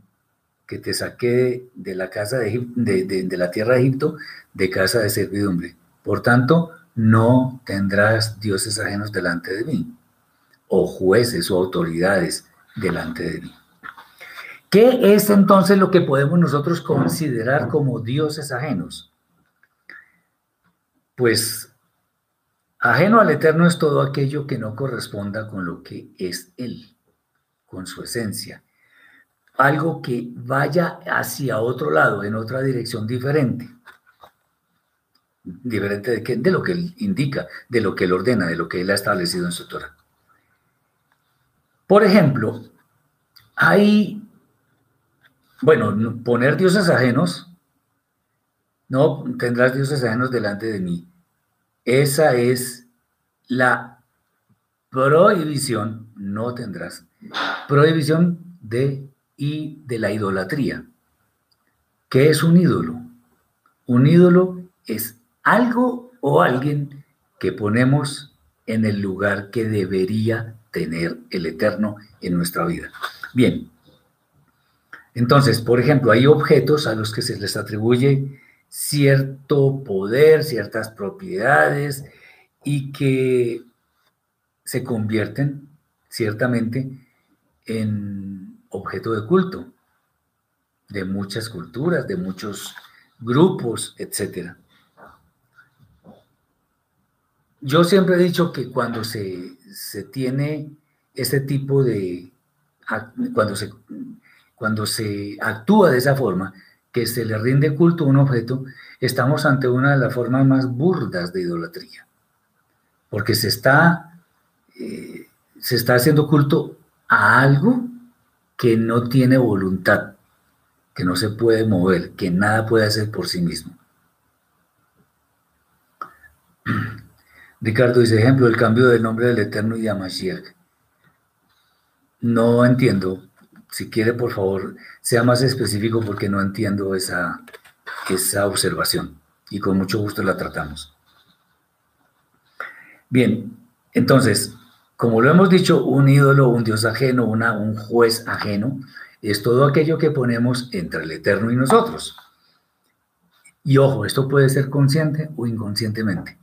Speaker 1: que te saqué de la casa de, de, la tierra de Egipto, de casa de servidumbre. Por tanto, no tendrás dioses ajenos delante de mí, o jueces o autoridades delante de mí. ¿Qué es entonces lo que podemos nosotros considerar como dioses ajenos? Pues ajeno al Eterno es todo aquello que no corresponda con lo que es Él, con su esencia. Algo que vaya hacia otro lado, en otra dirección diferente. Diferente de, qué? de lo que Él indica, de lo que Él ordena, de lo que Él ha establecido en su Torah. Por ejemplo, hay bueno, poner dioses ajenos, no tendrás dioses ajenos delante de mí. Esa es la prohibición, no tendrás. Prohibición de y de la idolatría. ¿Qué es un ídolo? Un ídolo es algo o alguien que ponemos en el lugar que debería tener el Eterno en nuestra vida. Bien, entonces, por ejemplo, hay objetos a los que se les atribuye cierto poder, ciertas propiedades y que se convierten ciertamente en objeto de culto de muchas culturas, de muchos grupos, etc. Yo siempre he dicho que cuando se, se tiene ese tipo de, cuando se cuando se actúa de esa forma, que se le rinde culto a un objeto, estamos ante una de las formas más burdas de idolatría, porque se está, eh, se está haciendo culto a algo que no tiene voluntad, que no se puede mover, que nada puede hacer por sí mismo. Ricardo dice, ejemplo, el cambio del nombre del Eterno y a. No entiendo si quiere, por favor, sea más específico porque no entiendo esa, esa observación y con mucho gusto la tratamos. Bien, entonces, como lo hemos dicho, un ídolo, un dios ajeno, un juez ajeno, es todo aquello que ponemos entre el Eterno y nosotros. Y ojo, esto puede ser consciente o inconscientemente.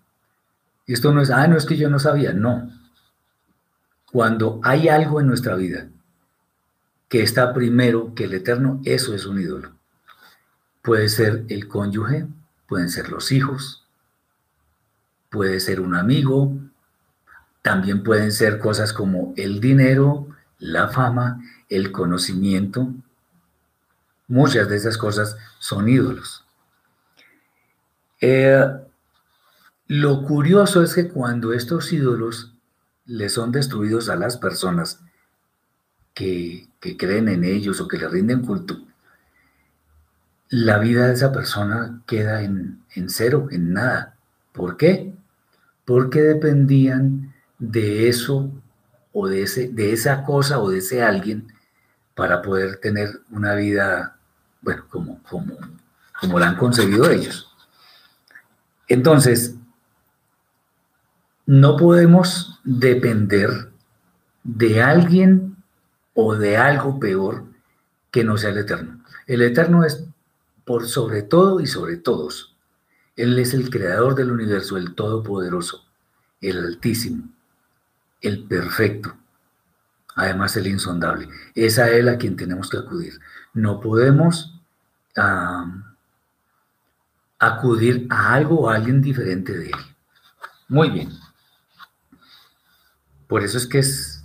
Speaker 1: Esto no es, ah, no es que yo no sabía, no. Cuando hay algo en nuestra vida que está primero que el eterno, eso es un ídolo. Puede ser el cónyuge, pueden ser los hijos, puede ser un amigo, también pueden ser cosas como el dinero, la fama, el conocimiento. muchas de esas cosas son ídolos. Eh, lo curioso es que cuando estos ídolos le son destruidos a las personas que, creen en ellos o que le rinden culto, la vida de esa persona queda en, en cero, en nada. ¿Por qué? Porque dependían de eso o de, ese, de esa cosa o de ese alguien para poder tener una vida, bueno, como, como, como la han concebido ellos. Entonces, no podemos depender de alguien o de algo peor que no sea el Eterno. El Eterno es por sobre todo y sobre todos. Él es el creador del universo, el todopoderoso, el altísimo el perfecto, además el insondable. Es a Él a quien tenemos que acudir. No podemos acudir a algo o a alguien diferente de Él. Muy bien. Por eso es que es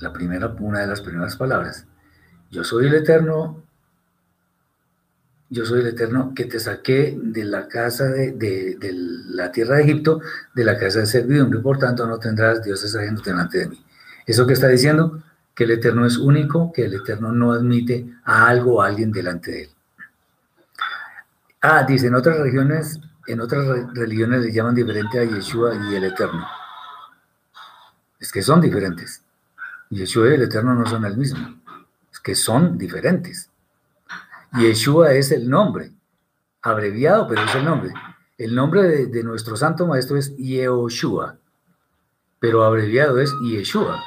Speaker 1: la primera, una de las primeras palabras. Yo soy el Eterno, yo soy el Eterno que te saqué de la casa de, la tierra de Egipto, de la casa de servidumbre, por tanto no tendrás dioses ajenos delante de mí. ¿Eso que está diciendo? Que el Eterno es único, que el Eterno no admite a algo o a alguien delante de él. Ah, dice, en otras regiones, en otras religiones le llaman diferente a Yeshua y el Eterno. Es que son diferentes. Yeshua y el Eterno no son el mismo. Es que son diferentes. Yeshua es el nombre, abreviado, pero es el nombre. El nombre de, nuestro santo maestro es Yehoshua, pero abreviado es Yeshua.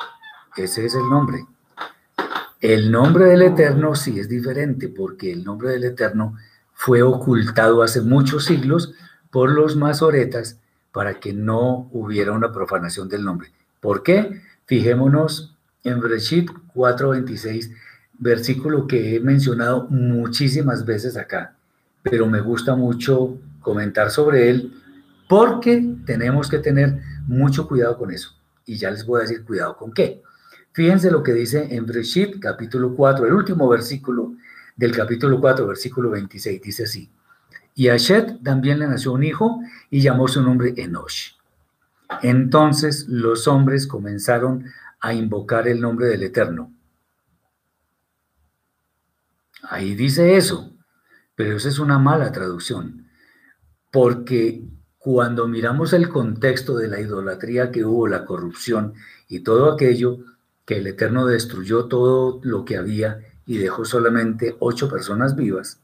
Speaker 1: Ese es el nombre. El nombre del Eterno sí es diferente, porque el nombre del Eterno fue ocultado hace muchos siglos por los masoretas para que no hubiera una profanación del nombre. ¿Por qué? Fijémonos en Breshit 4:26 versículo que he mencionado muchísimas veces acá, pero me gusta mucho comentar sobre él porque tenemos que tener mucho cuidado con eso. Y ya les voy a decir cuidado con qué. Fíjense lo que dice en Breshit, capítulo 4, el último versículo del capítulo 4, versículo 26, dice así. Y a Shet también le nació un hijo y llamó su nombre Enosh. Entonces los hombres comenzaron a invocar el nombre del Eterno Ahí dice eso, pero esa es una mala traducción, porque cuando miramos el contexto de la idolatría que hubo, la corrupción y todo aquello, que el Eterno destruyó todo lo que había y dejó solamente ocho personas vivas,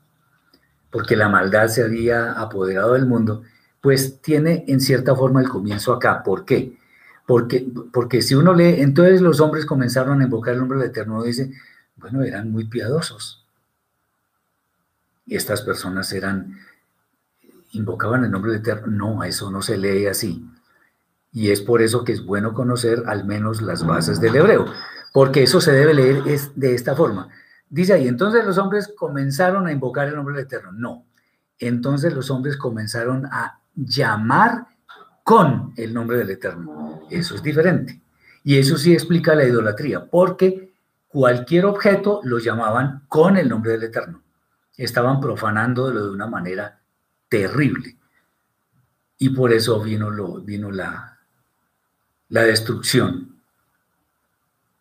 Speaker 1: porque la maldad se había apoderado del mundo, pues tiene en cierta forma el comienzo acá. ¿Por qué? Porque, porque si uno lee, entonces los hombres comenzaron a invocar el nombre del Eterno, dice, bueno, eran muy piadosos estas personas eran, invocaban el nombre de Eterno. No, eso no se lee así. Y es por eso que es bueno conocer al menos las bases del hebreo, porque eso se debe leer es de esta forma. Dice ahí, entonces los hombres comenzaron a invocar el nombre del Eterno. No, entonces los hombres comenzaron a llamar con el nombre del Eterno. Eso es diferente. Y eso sí explica la idolatría, porque cualquier objeto lo llamaban con el nombre del Eterno estaban profanándolo de una manera terrible. Y por eso vino, lo, vino la, la destrucción.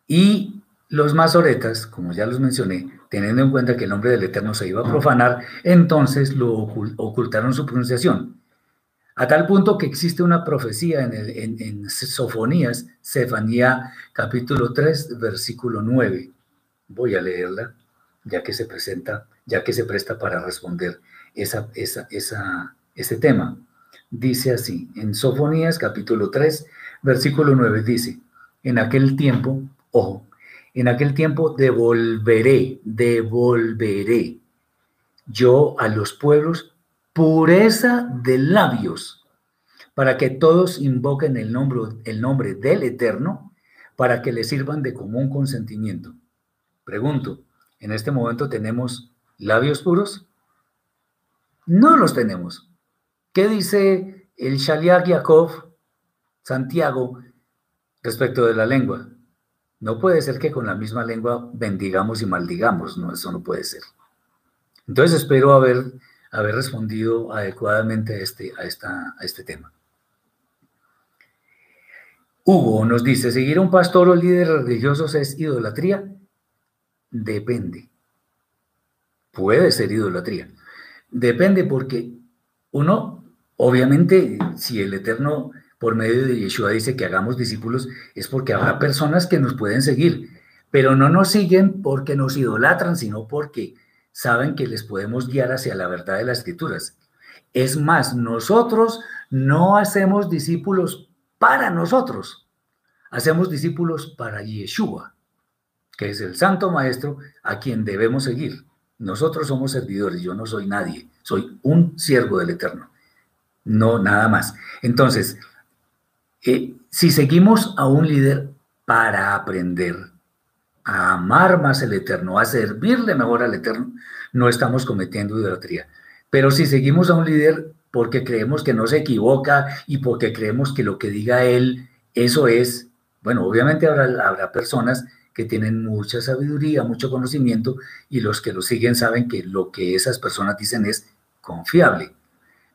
Speaker 1: Y los masoretas, como ya los mencioné, teniendo en cuenta que el nombre del Eterno se iba a profanar, entonces lo ocultaron su pronunciación. A tal punto que existe una profecía en, el, en, en Sofonías, Sefanía capítulo 3, versículo 9. Voy a leerla, ya que se presenta ya que se presta para responder esa, ese tema. Dice así, en Sofonías capítulo 3, versículo 9 dice, en aquel tiempo, ojo, en aquel tiempo devolveré, devolveré yo a los pueblos pureza de labios, para que todos invoquen el nombre, el nombre del Eterno, para que le sirvan de común consentimiento. Pregunto, ¿en este momento tenemos labios puros? No los tenemos. ¿Qué dice el Shaliach Yaakov, Santiago, respecto de la lengua? No puede ser que con la misma lengua bendigamos y maldigamos, no, eso no puede ser. Entonces espero haber, haber respondido adecuadamente a este, a, esta, a este tema. Hugo nos dice, ¿seguir a un pastor o líder religiosos es idolatría? Depende. Puede ser idolatría. Depende porque uno, obviamente, si el Eterno por medio de Yeshua dice que hagamos discípulos, es porque habrá personas que nos pueden seguir, pero no nos siguen porque nos idolatran, sino porque saben que les podemos guiar hacia la verdad de las escrituras. Es más, nosotros no hacemos discípulos para nosotros, hacemos discípulos para Yeshua, que es el santo maestro a quien debemos seguir. Nosotros somos servidores, yo no soy nadie, soy un siervo del Eterno, no nada más. Entonces, eh, si seguimos a un líder para aprender a amar más el Eterno, a servirle mejor al Eterno, no estamos cometiendo idolatría. Pero si seguimos a un líder porque creemos que no se equivoca y porque creemos que lo que diga él, eso es, bueno, obviamente habrá, habrá personas que tienen mucha sabiduría, mucho conocimiento y los que lo siguen saben que lo que esas personas dicen es confiable.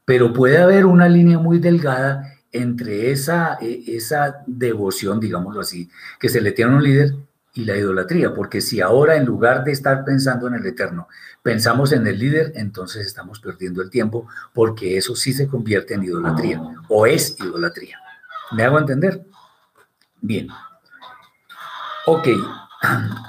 Speaker 1: Pero puede haber una línea muy delgada entre esa, e, esa devoción, digámoslo así, que se le tiene a un líder y la idolatría, porque si ahora en lugar de estar pensando en el eterno, pensamos en el líder, entonces estamos perdiendo el tiempo, porque eso sí se convierte en idolatría, o es idolatría. ¿Me hago entender? Bien. Ok.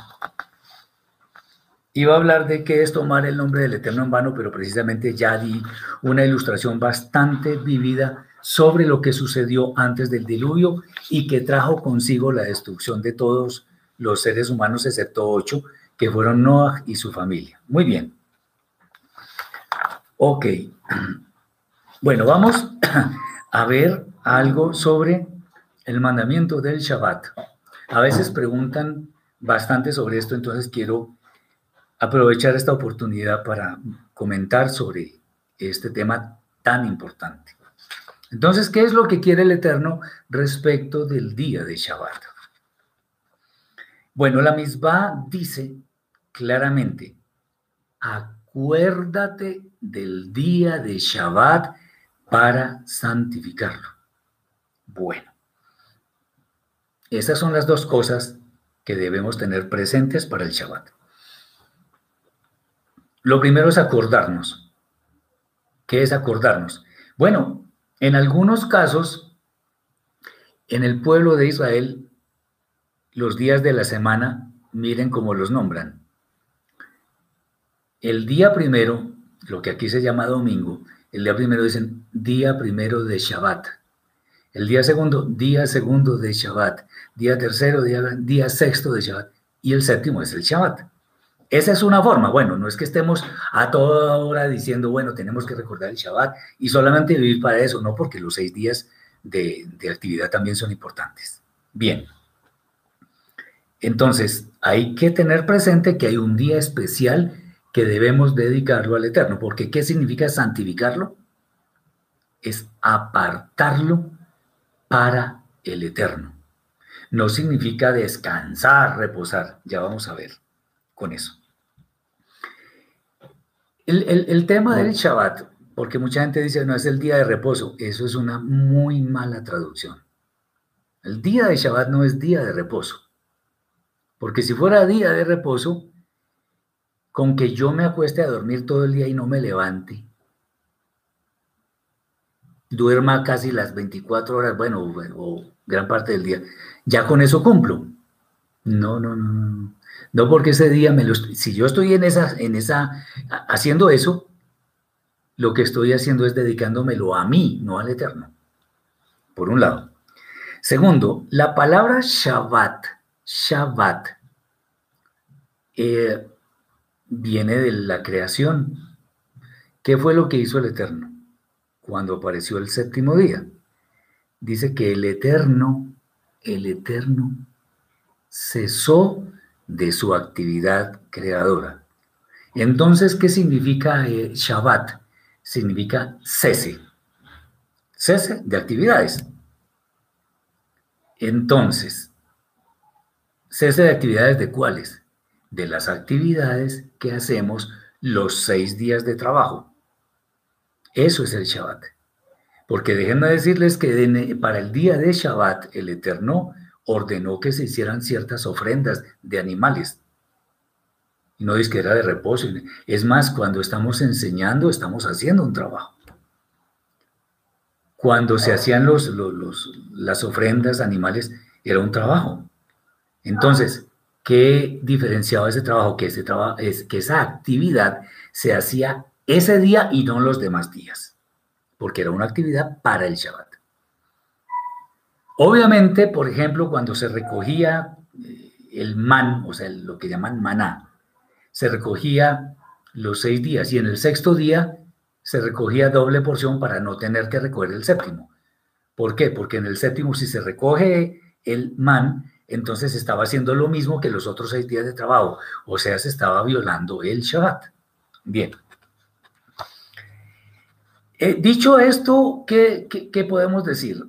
Speaker 1: Iba a hablar de qué es tomar el nombre del Eterno en vano, pero precisamente ya di una ilustración bastante vivida sobre lo que sucedió antes del diluvio y que trajo consigo la destrucción de todos los seres humanos excepto ocho, que fueron Noah y su familia. Muy bien. Ok. Bueno, vamos a ver algo sobre el mandamiento del Shabbat. A veces preguntan bastante sobre esto, entonces quiero aprovechar esta oportunidad para comentar sobre este tema tan importante. Entonces, ¿qué es lo que quiere el Eterno respecto del día de Shabbat? Bueno, la misma dice claramente, acuérdate del día de Shabbat para santificarlo. Bueno, esas son las dos cosas que debemos tener presentes para el Shabbat. Lo primero es acordarnos. ¿Qué es acordarnos? Bueno, en algunos casos, en el pueblo de Israel los días de la semana, miren cómo los nombran. El día primero, lo que aquí se llama domingo, el día primero dicen día primero de Shabbat. El día segundo, día segundo de Shabbat. Día tercero, día, día sexto de Shabbat. Y el séptimo es el Shabbat. Esa es una forma. Bueno, no es que estemos a toda hora diciendo, bueno, tenemos que recordar el Shabbat y solamente vivir para eso, no, porque los seis días de, de actividad también son importantes. Bien. Entonces, hay que tener presente que hay un día especial que debemos dedicarlo al Eterno, porque ¿qué significa santificarlo? Es apartarlo para el Eterno. No significa descansar, reposar, ya vamos a ver con eso. El, el, tema del Shabbat, porque mucha gente dice no es el día de reposo, eso es una muy mala traducción. El día de Shabbat no es día de reposo. Porque si fuera día de reposo, con que yo me acueste a dormir todo el día y no me levante, duerma casi las 24 horas, bueno, o gran parte del día, ya con eso cumplo. No, no, no, no. No porque ese día me lo si yo estoy en esa en esa haciendo eso, lo que estoy haciendo es dedicándomelo a mí, no al Eterno. Por un lado. Segundo, la palabra Shabbat Shabbat eh, viene de la creación. ¿Qué fue lo que hizo el Eterno cuando apareció el séptimo día? Dice que el Eterno, el Eterno, cesó de su actividad creadora. Entonces, ¿qué significa eh, Shabbat? Significa cese. Cese de actividades. Entonces, Cese de actividades de cuáles? De las actividades que hacemos los seis días de trabajo. Eso es el Shabbat. Porque déjenme decirles que para el día de Shabbat el Eterno ordenó que se hicieran ciertas ofrendas de animales. No es que era de reposo. Es más, cuando estamos enseñando, estamos haciendo un trabajo. Cuando se hacían los, las ofrendas animales, era un trabajo. Entonces, ¿qué diferenciaba ese trabajo? Que, ese trabajo, es, que esa actividad se hacía ese día y no los demás días, porque era una actividad para el Shabbat. Obviamente, por ejemplo, cuando se recogía eh, el man, o sea, lo que llaman maná, se recogía los seis días y en el sexto día se recogía doble porción para no tener que recoger el séptimo. ¿Por qué? Porque en el séptimo, si se recoge el man, entonces estaba haciendo lo mismo que los otros seis días de trabajo, o sea, se estaba violando el Shabbat. Bien. Eh, dicho esto, ¿qué, podemos decir?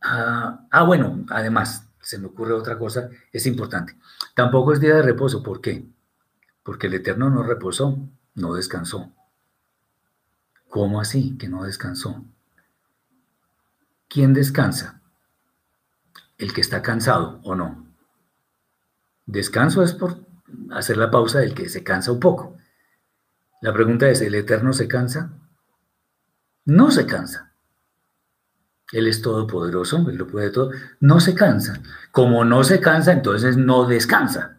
Speaker 1: Ah, ah, bueno, además, se me ocurre otra cosa, es importante. Tampoco es día de reposo, ¿por qué? Porque el Eterno no reposó, no descansó. ¿Cómo así que no descansó? ¿Quién descansa? El que está cansado o no. Descanso es por hacer la pausa del que se cansa un poco. La pregunta es, ¿el Eterno se cansa? No se cansa. Él es todopoderoso, Él lo puede todo. No se cansa. Como no se cansa, entonces no descansa.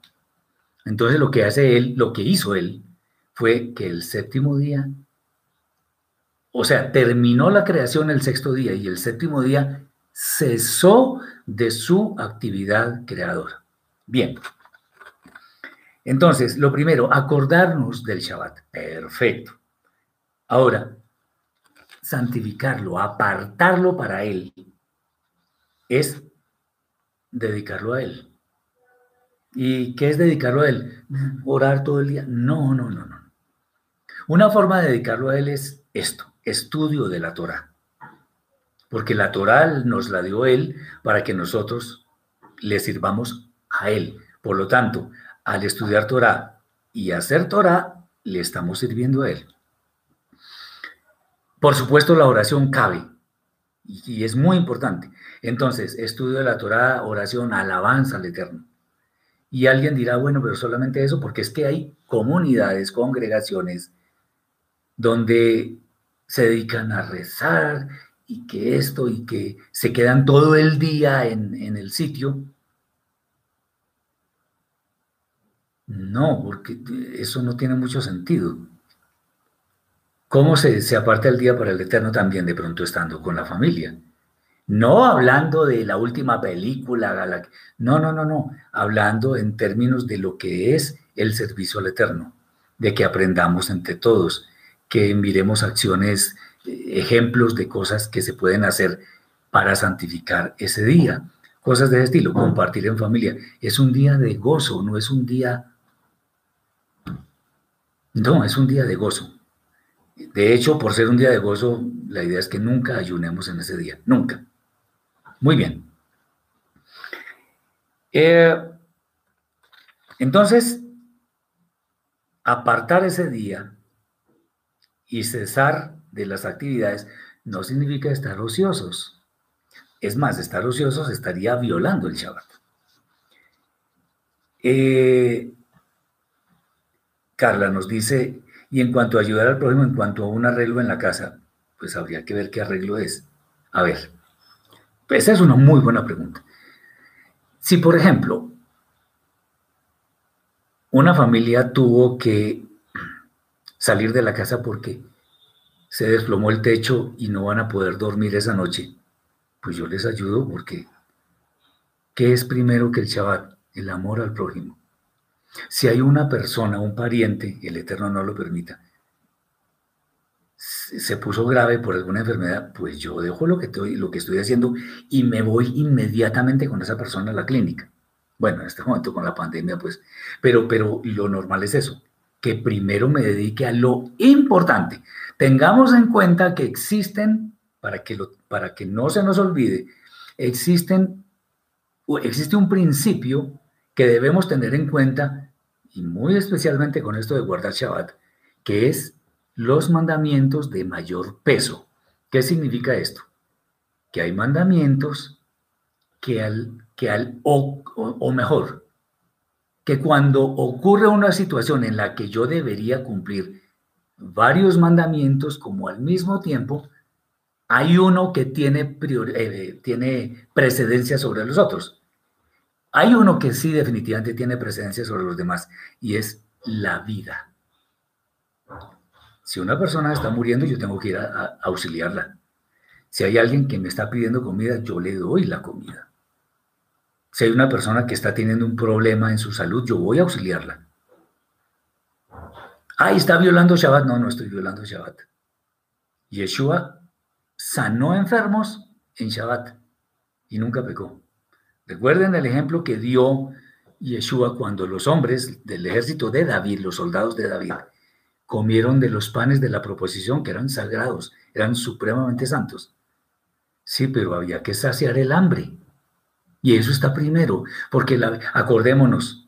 Speaker 1: Entonces lo que hace Él, lo que hizo Él, fue que el séptimo día, o sea, terminó la creación el sexto día y el séptimo día cesó de su actividad creadora. Bien. Entonces, lo primero, acordarnos del Shabbat. Perfecto. Ahora, santificarlo, apartarlo para Él, es dedicarlo a Él. ¿Y qué es dedicarlo a Él? Orar todo el día. No, no, no, no. Una forma de dedicarlo a Él es esto, estudio de la Torah. Porque la Torah nos la dio Él para que nosotros le sirvamos a Él. Por lo tanto, al estudiar Torah y hacer Torah, le estamos sirviendo a Él. Por supuesto, la oración cabe y es muy importante. Entonces, estudio de la Torah, oración, alabanza al Eterno. Y alguien dirá, bueno, pero solamente eso, porque es que hay comunidades, congregaciones, donde se dedican a rezar y que esto y que se quedan todo el día en, en el sitio. No, porque eso no tiene mucho sentido. ¿Cómo se, se aparta el día para el Eterno también de pronto estando con la familia? No hablando de la última película, no, no, no, no, hablando en términos de lo que es el servicio al Eterno, de que aprendamos entre todos, que miremos acciones, ejemplos de cosas que se pueden hacer para santificar ese día. Cosas de ese estilo, compartir en familia. Es un día de gozo, no es un día... No, es un día de gozo. De hecho, por ser un día de gozo, la idea es que nunca ayunemos en ese día, nunca. Muy bien. Eh, entonces, apartar ese día y cesar de las actividades no significa estar ociosos. Es más, estar ociosos estaría violando el Shabbat. Eh, Carla nos dice, y en cuanto a ayudar al prójimo, en cuanto a un arreglo en la casa, pues habría que ver qué arreglo es. A ver, pues esa es una muy buena pregunta. Si, por ejemplo, una familia tuvo que salir de la casa porque se desplomó el techo y no van a poder dormir esa noche, pues yo les ayudo porque ¿qué es primero que el Shabbat? El amor al prójimo. Si hay una persona, un pariente, el Eterno no lo permita, se puso grave por alguna enfermedad, pues yo dejo lo que, estoy, lo que estoy haciendo y me voy inmediatamente con esa persona a la clínica. Bueno, en este momento con la pandemia, pues, pero, pero lo normal es eso, que primero me dedique a lo importante. Tengamos en cuenta que existen, para que, para que no se nos olvide, existen, existe un principio que debemos tener en cuenta y muy especialmente con esto de guardar Shabbat, que es los mandamientos de mayor peso. ¿Qué significa esto? Que hay mandamientos que al, que al o, mejor, que cuando ocurre una situación en la que yo debería cumplir varios mandamientos como al mismo tiempo, hay uno que tiene, eh, tiene precedencia sobre los otros. Hay uno que sí definitivamente tiene precedencia sobre los demás y es la vida. Si una persona está muriendo, yo tengo que ir a auxiliarla. Si hay alguien que me está pidiendo comida, yo le doy la comida. Si hay una persona que está teniendo un problema en su salud, yo voy a auxiliarla. Ah, está violando Shabbat. No, no estoy violando Shabbat. Yeshua sanó enfermos en Shabbat y nunca pecó. Recuerden el ejemplo que dio Yeshua cuando los hombres del ejército de David, los soldados de David, comieron de los panes de la proposición que eran sagrados, eran supremamente santos. Sí, pero había que saciar el hambre. Y eso está primero, porque acordémonos,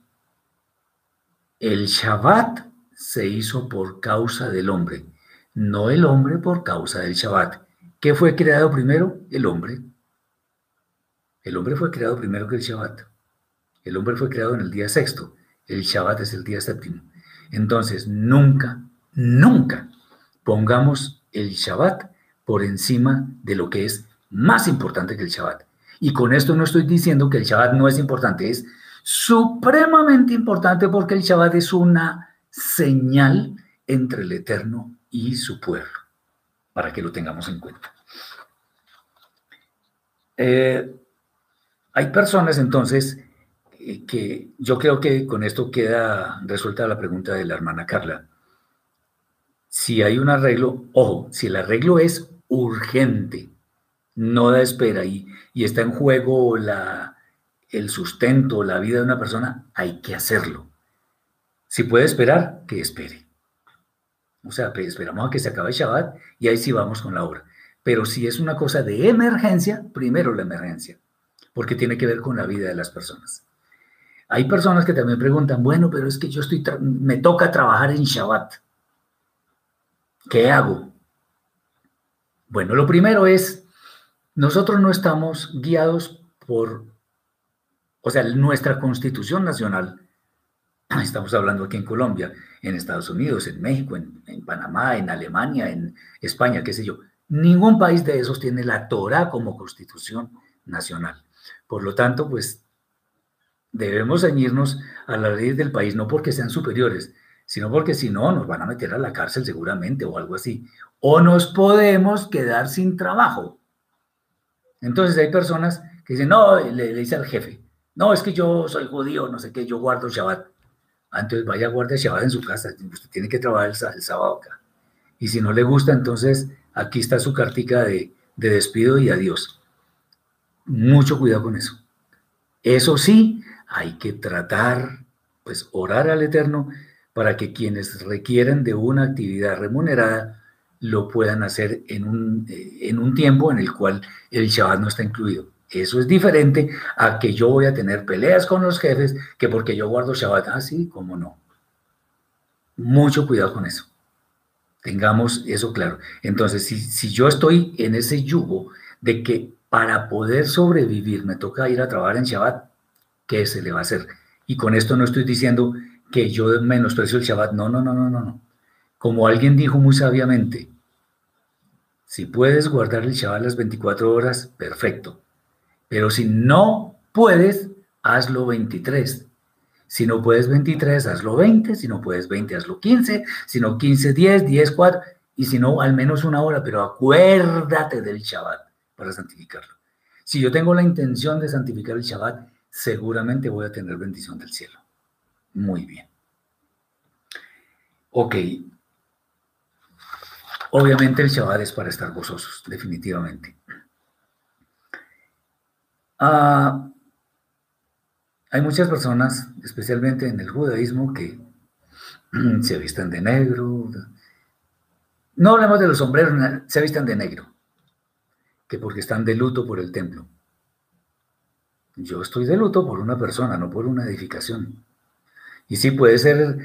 Speaker 1: el Shabbat se hizo por causa del hombre, no el hombre por causa del Shabbat. ¿Qué fue creado primero? El hombre. El hombre fue creado primero que el Shabbat. El hombre fue creado en el día sexto. El Shabbat es el día séptimo. Entonces, nunca, nunca pongamos el Shabbat por encima de lo que es más importante que el Shabbat. Y con esto no estoy diciendo que el Shabbat no es importante, es supremamente importante porque el Shabbat es una señal entre el Eterno y su pueblo, para que lo tengamos en cuenta. Eh, hay personas entonces eh, que yo creo que con esto queda resuelta la pregunta de la hermana Carla. Si hay un arreglo, ojo, si el arreglo es urgente, no da espera y, está en juego la, el sustento, la vida de una persona, hay que hacerlo. Si puede esperar, que espere. O sea, esperamos a que se acabe el Shabbat y ahí sí vamos con la obra. Pero si es una cosa de emergencia, primero la emergencia, porque tiene que ver con la vida de las personas. Hay personas que también preguntan, bueno, pero es que yo estoy, me toca trabajar en Shabbat. ¿Qué hago? Bueno, lo primero es, nosotros no estamos guiados por, o sea, nuestra constitución nacional Estamos hablando aquí en Colombia, en Estados Unidos, en México, en, Panamá, en Alemania, en España, qué sé yo. Ningún país de esos tiene la Torah como constitución nacional. Por lo tanto, pues debemos ceñirnos a las leyes del país, no porque sean superiores, sino porque si no, nos van a meter a la cárcel seguramente o algo así. O nos podemos quedar sin trabajo. Entonces hay personas que dicen, no, le, dice al jefe, no, es que yo soy judío, no sé qué, yo guardo Shabbat. Entonces vaya a guardar Shabbat en su casa. Usted tiene que trabajar el, sábado acá. Y si no le gusta, entonces aquí está su cartica de, de despido y adiós. Mucho cuidado con eso. Eso sí, hay que tratar, pues orar al Eterno para que quienes requieren de una actividad remunerada lo puedan hacer en un, eh, en un tiempo en el cual el Shabbat no está incluido. Eso es diferente a que yo voy a tener peleas con los jefes que porque yo guardo Shabbat. Ah, sí, cómo no. Mucho cuidado con eso. Tengamos eso claro. Entonces, si, si yo estoy en ese yugo de que para poder sobrevivir me toca ir a trabajar en Shabbat, ¿qué se le va a hacer? Y con esto no estoy diciendo que yo menosprecio el Shabbat. No, no, no, no, no, no. Como alguien dijo muy sabiamente, si puedes guardar el Shabbat las 24 horas, perfecto. Pero si no puedes, hazlo 23. Si no puedes 23, hazlo 20. Si no puedes 20, hazlo 15. Si no 15, 10, 10, 4. Y si no, al menos una hora. Pero acuérdate del Shabbat para santificarlo. Si yo tengo la intención de santificar el Shabbat, seguramente voy a tener bendición del cielo. Muy bien. Ok. Obviamente el Shabbat es para estar gozosos, definitivamente. Ah, hay muchas personas, especialmente en el judaísmo, que se visten de negro. No hablemos de los sombreros, se visten de negro, que porque están de luto por el templo. Yo estoy de luto por una persona, no por una edificación. Y sí puede ser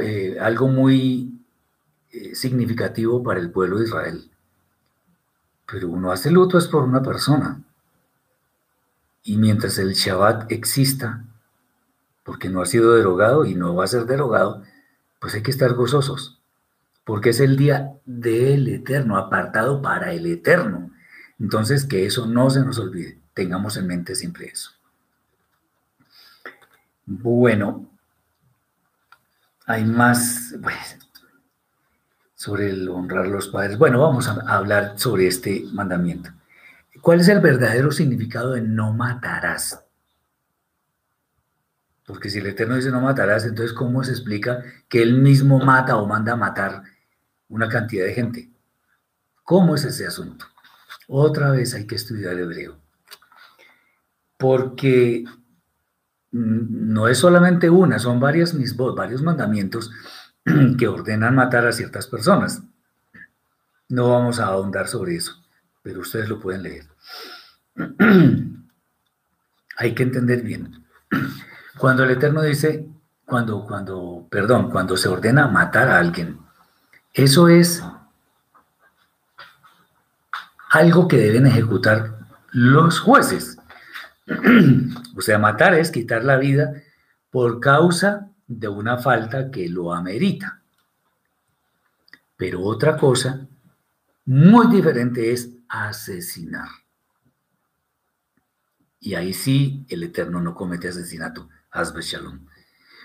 Speaker 1: eh, algo muy eh, significativo para el pueblo de Israel. Pero uno hace luto es por una persona. Y mientras el Shabbat exista, porque no ha sido derogado y no va a ser derogado, pues hay que estar gozosos, porque es el día del eterno, apartado para el eterno. Entonces, que eso no se nos olvide, tengamos en mente siempre eso. Bueno, hay más sobre el honrar a los padres. Bueno, vamos a hablar sobre este mandamiento. ¿Cuál es el verdadero significado de no matarás? Porque si el Eterno dice no matarás, entonces ¿cómo se explica que él mismo mata o manda a matar una cantidad de gente? ¿Cómo es ese asunto? Otra vez hay que estudiar hebreo. Porque no es solamente una, son varias misbos, varios mandamientos que ordenan matar a ciertas personas. No vamos a ahondar sobre eso, pero ustedes lo pueden leer. Hay que entender bien. Cuando el Eterno dice, cuando, cuando, perdón, cuando se ordena matar a alguien, eso es algo que deben ejecutar los jueces. o sea, matar es quitar la vida por causa de una falta que lo amerita. Pero otra cosa muy diferente es asesinar. Y ahí sí el Eterno no comete asesinato, Hasbe Shalom.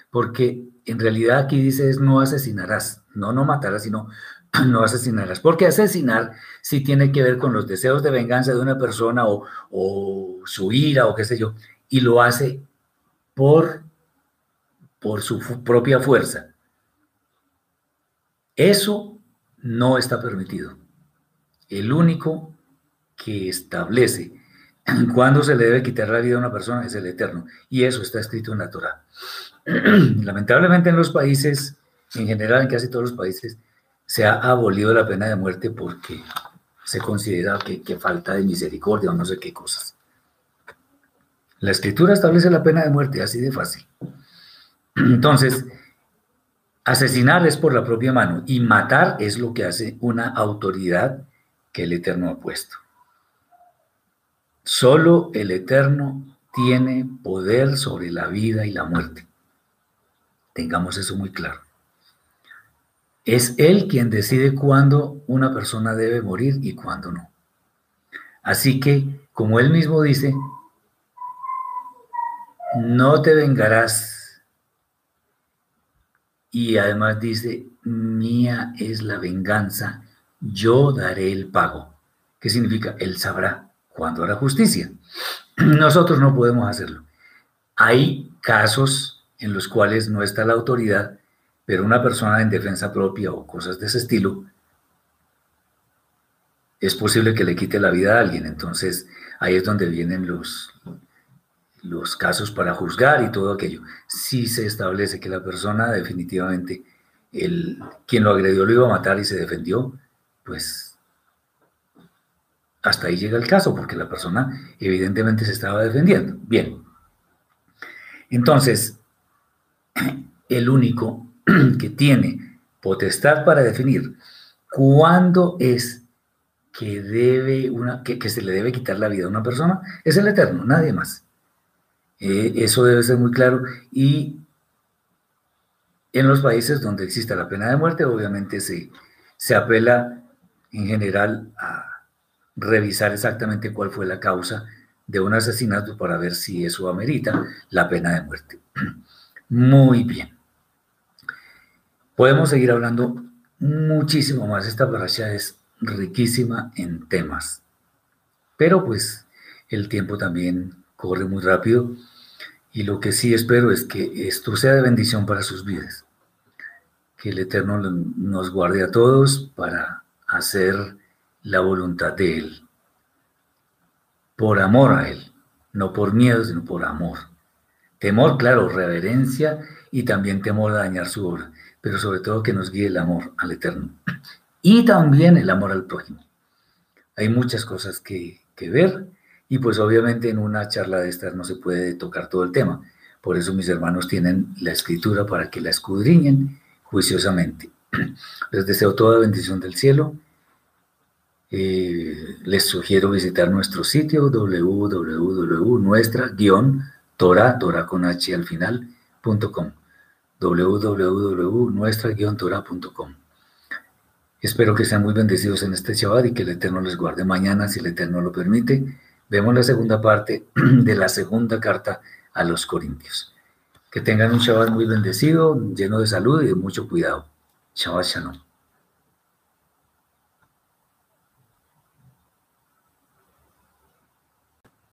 Speaker 1: Porque en realidad aquí dice es no asesinarás, no no matarás, sino no asesinarás. Porque asesinar sí tiene que ver con los deseos de venganza de una persona o, o su ira o qué sé yo, y lo hace por, por su propia fuerza. Eso no está permitido. El único que establece cuándo se le debe quitar la vida a una persona es el Eterno. Y eso está escrito en la Torah. Lamentablemente en los países, en general en casi todos los países, se ha abolido la pena de muerte porque se considera que, falta de misericordia o no sé qué cosas. La escritura establece la pena de muerte, así de fácil. Entonces, asesinar es por la propia mano y matar es lo que hace una autoridad que el Eterno ha puesto. Solo el Eterno tiene poder sobre la vida y la muerte. Tengamos eso muy claro. Es Él quien decide cuándo una persona debe morir y cuándo no. Así que, como Él mismo dice, no te vengarás. Y además dice, mía es la venganza, yo daré el pago. ¿Qué significa? Él sabrá cuando hará justicia. Nosotros no podemos hacerlo. Hay casos en los cuales no está la autoridad, pero una persona en defensa propia o cosas de ese estilo, es posible que le quite la vida a alguien. Entonces ahí es donde vienen los, los casos para juzgar y todo aquello. Si se establece que la persona definitivamente, el, quien lo agredió lo iba a matar y se defendió, pues hasta ahí llega el caso, porque la persona evidentemente se estaba defendiendo. Bien. Entonces, el único que tiene potestad para definir cuándo es que, debe una, que, se le debe quitar la vida a una persona es el Eterno, nadie más. Eh, eso debe ser muy claro. Y en los países donde existe la pena de muerte, obviamente se, se apela en general a revisar exactamente cuál fue la causa de un asesinato para ver si eso amerita la pena de muerte. Muy bien. Podemos seguir hablando muchísimo más. Esta parasha es riquísima en temas. Pero pues el tiempo también corre muy rápido y lo que sí espero es que esto sea de bendición para sus vidas. Que el Eterno nos guarde a todos para hacer la voluntad de Él. Por amor a Él, no por miedo, sino por amor. Temor, claro, reverencia y también temor a dañar su obra, pero sobre todo que nos guíe el amor al Eterno y también el amor al prójimo. Hay muchas cosas que, que ver y pues obviamente en una charla de estas no se puede tocar todo el tema. Por eso mis hermanos tienen la escritura para que la escudriñen juiciosamente. Les deseo toda bendición del cielo. Eh, les sugiero visitar nuestro sitio www.nuestra-tora, tora con h al final, www.nuestra-tora.com. Espero que sean muy bendecidos en este Shabbat y que el Eterno les guarde mañana, si el Eterno lo permite. Vemos la segunda parte de la segunda carta a los Corintios. Que tengan un Shabbat muy bendecido, lleno de salud y de mucho cuidado. Shabbat Shalom.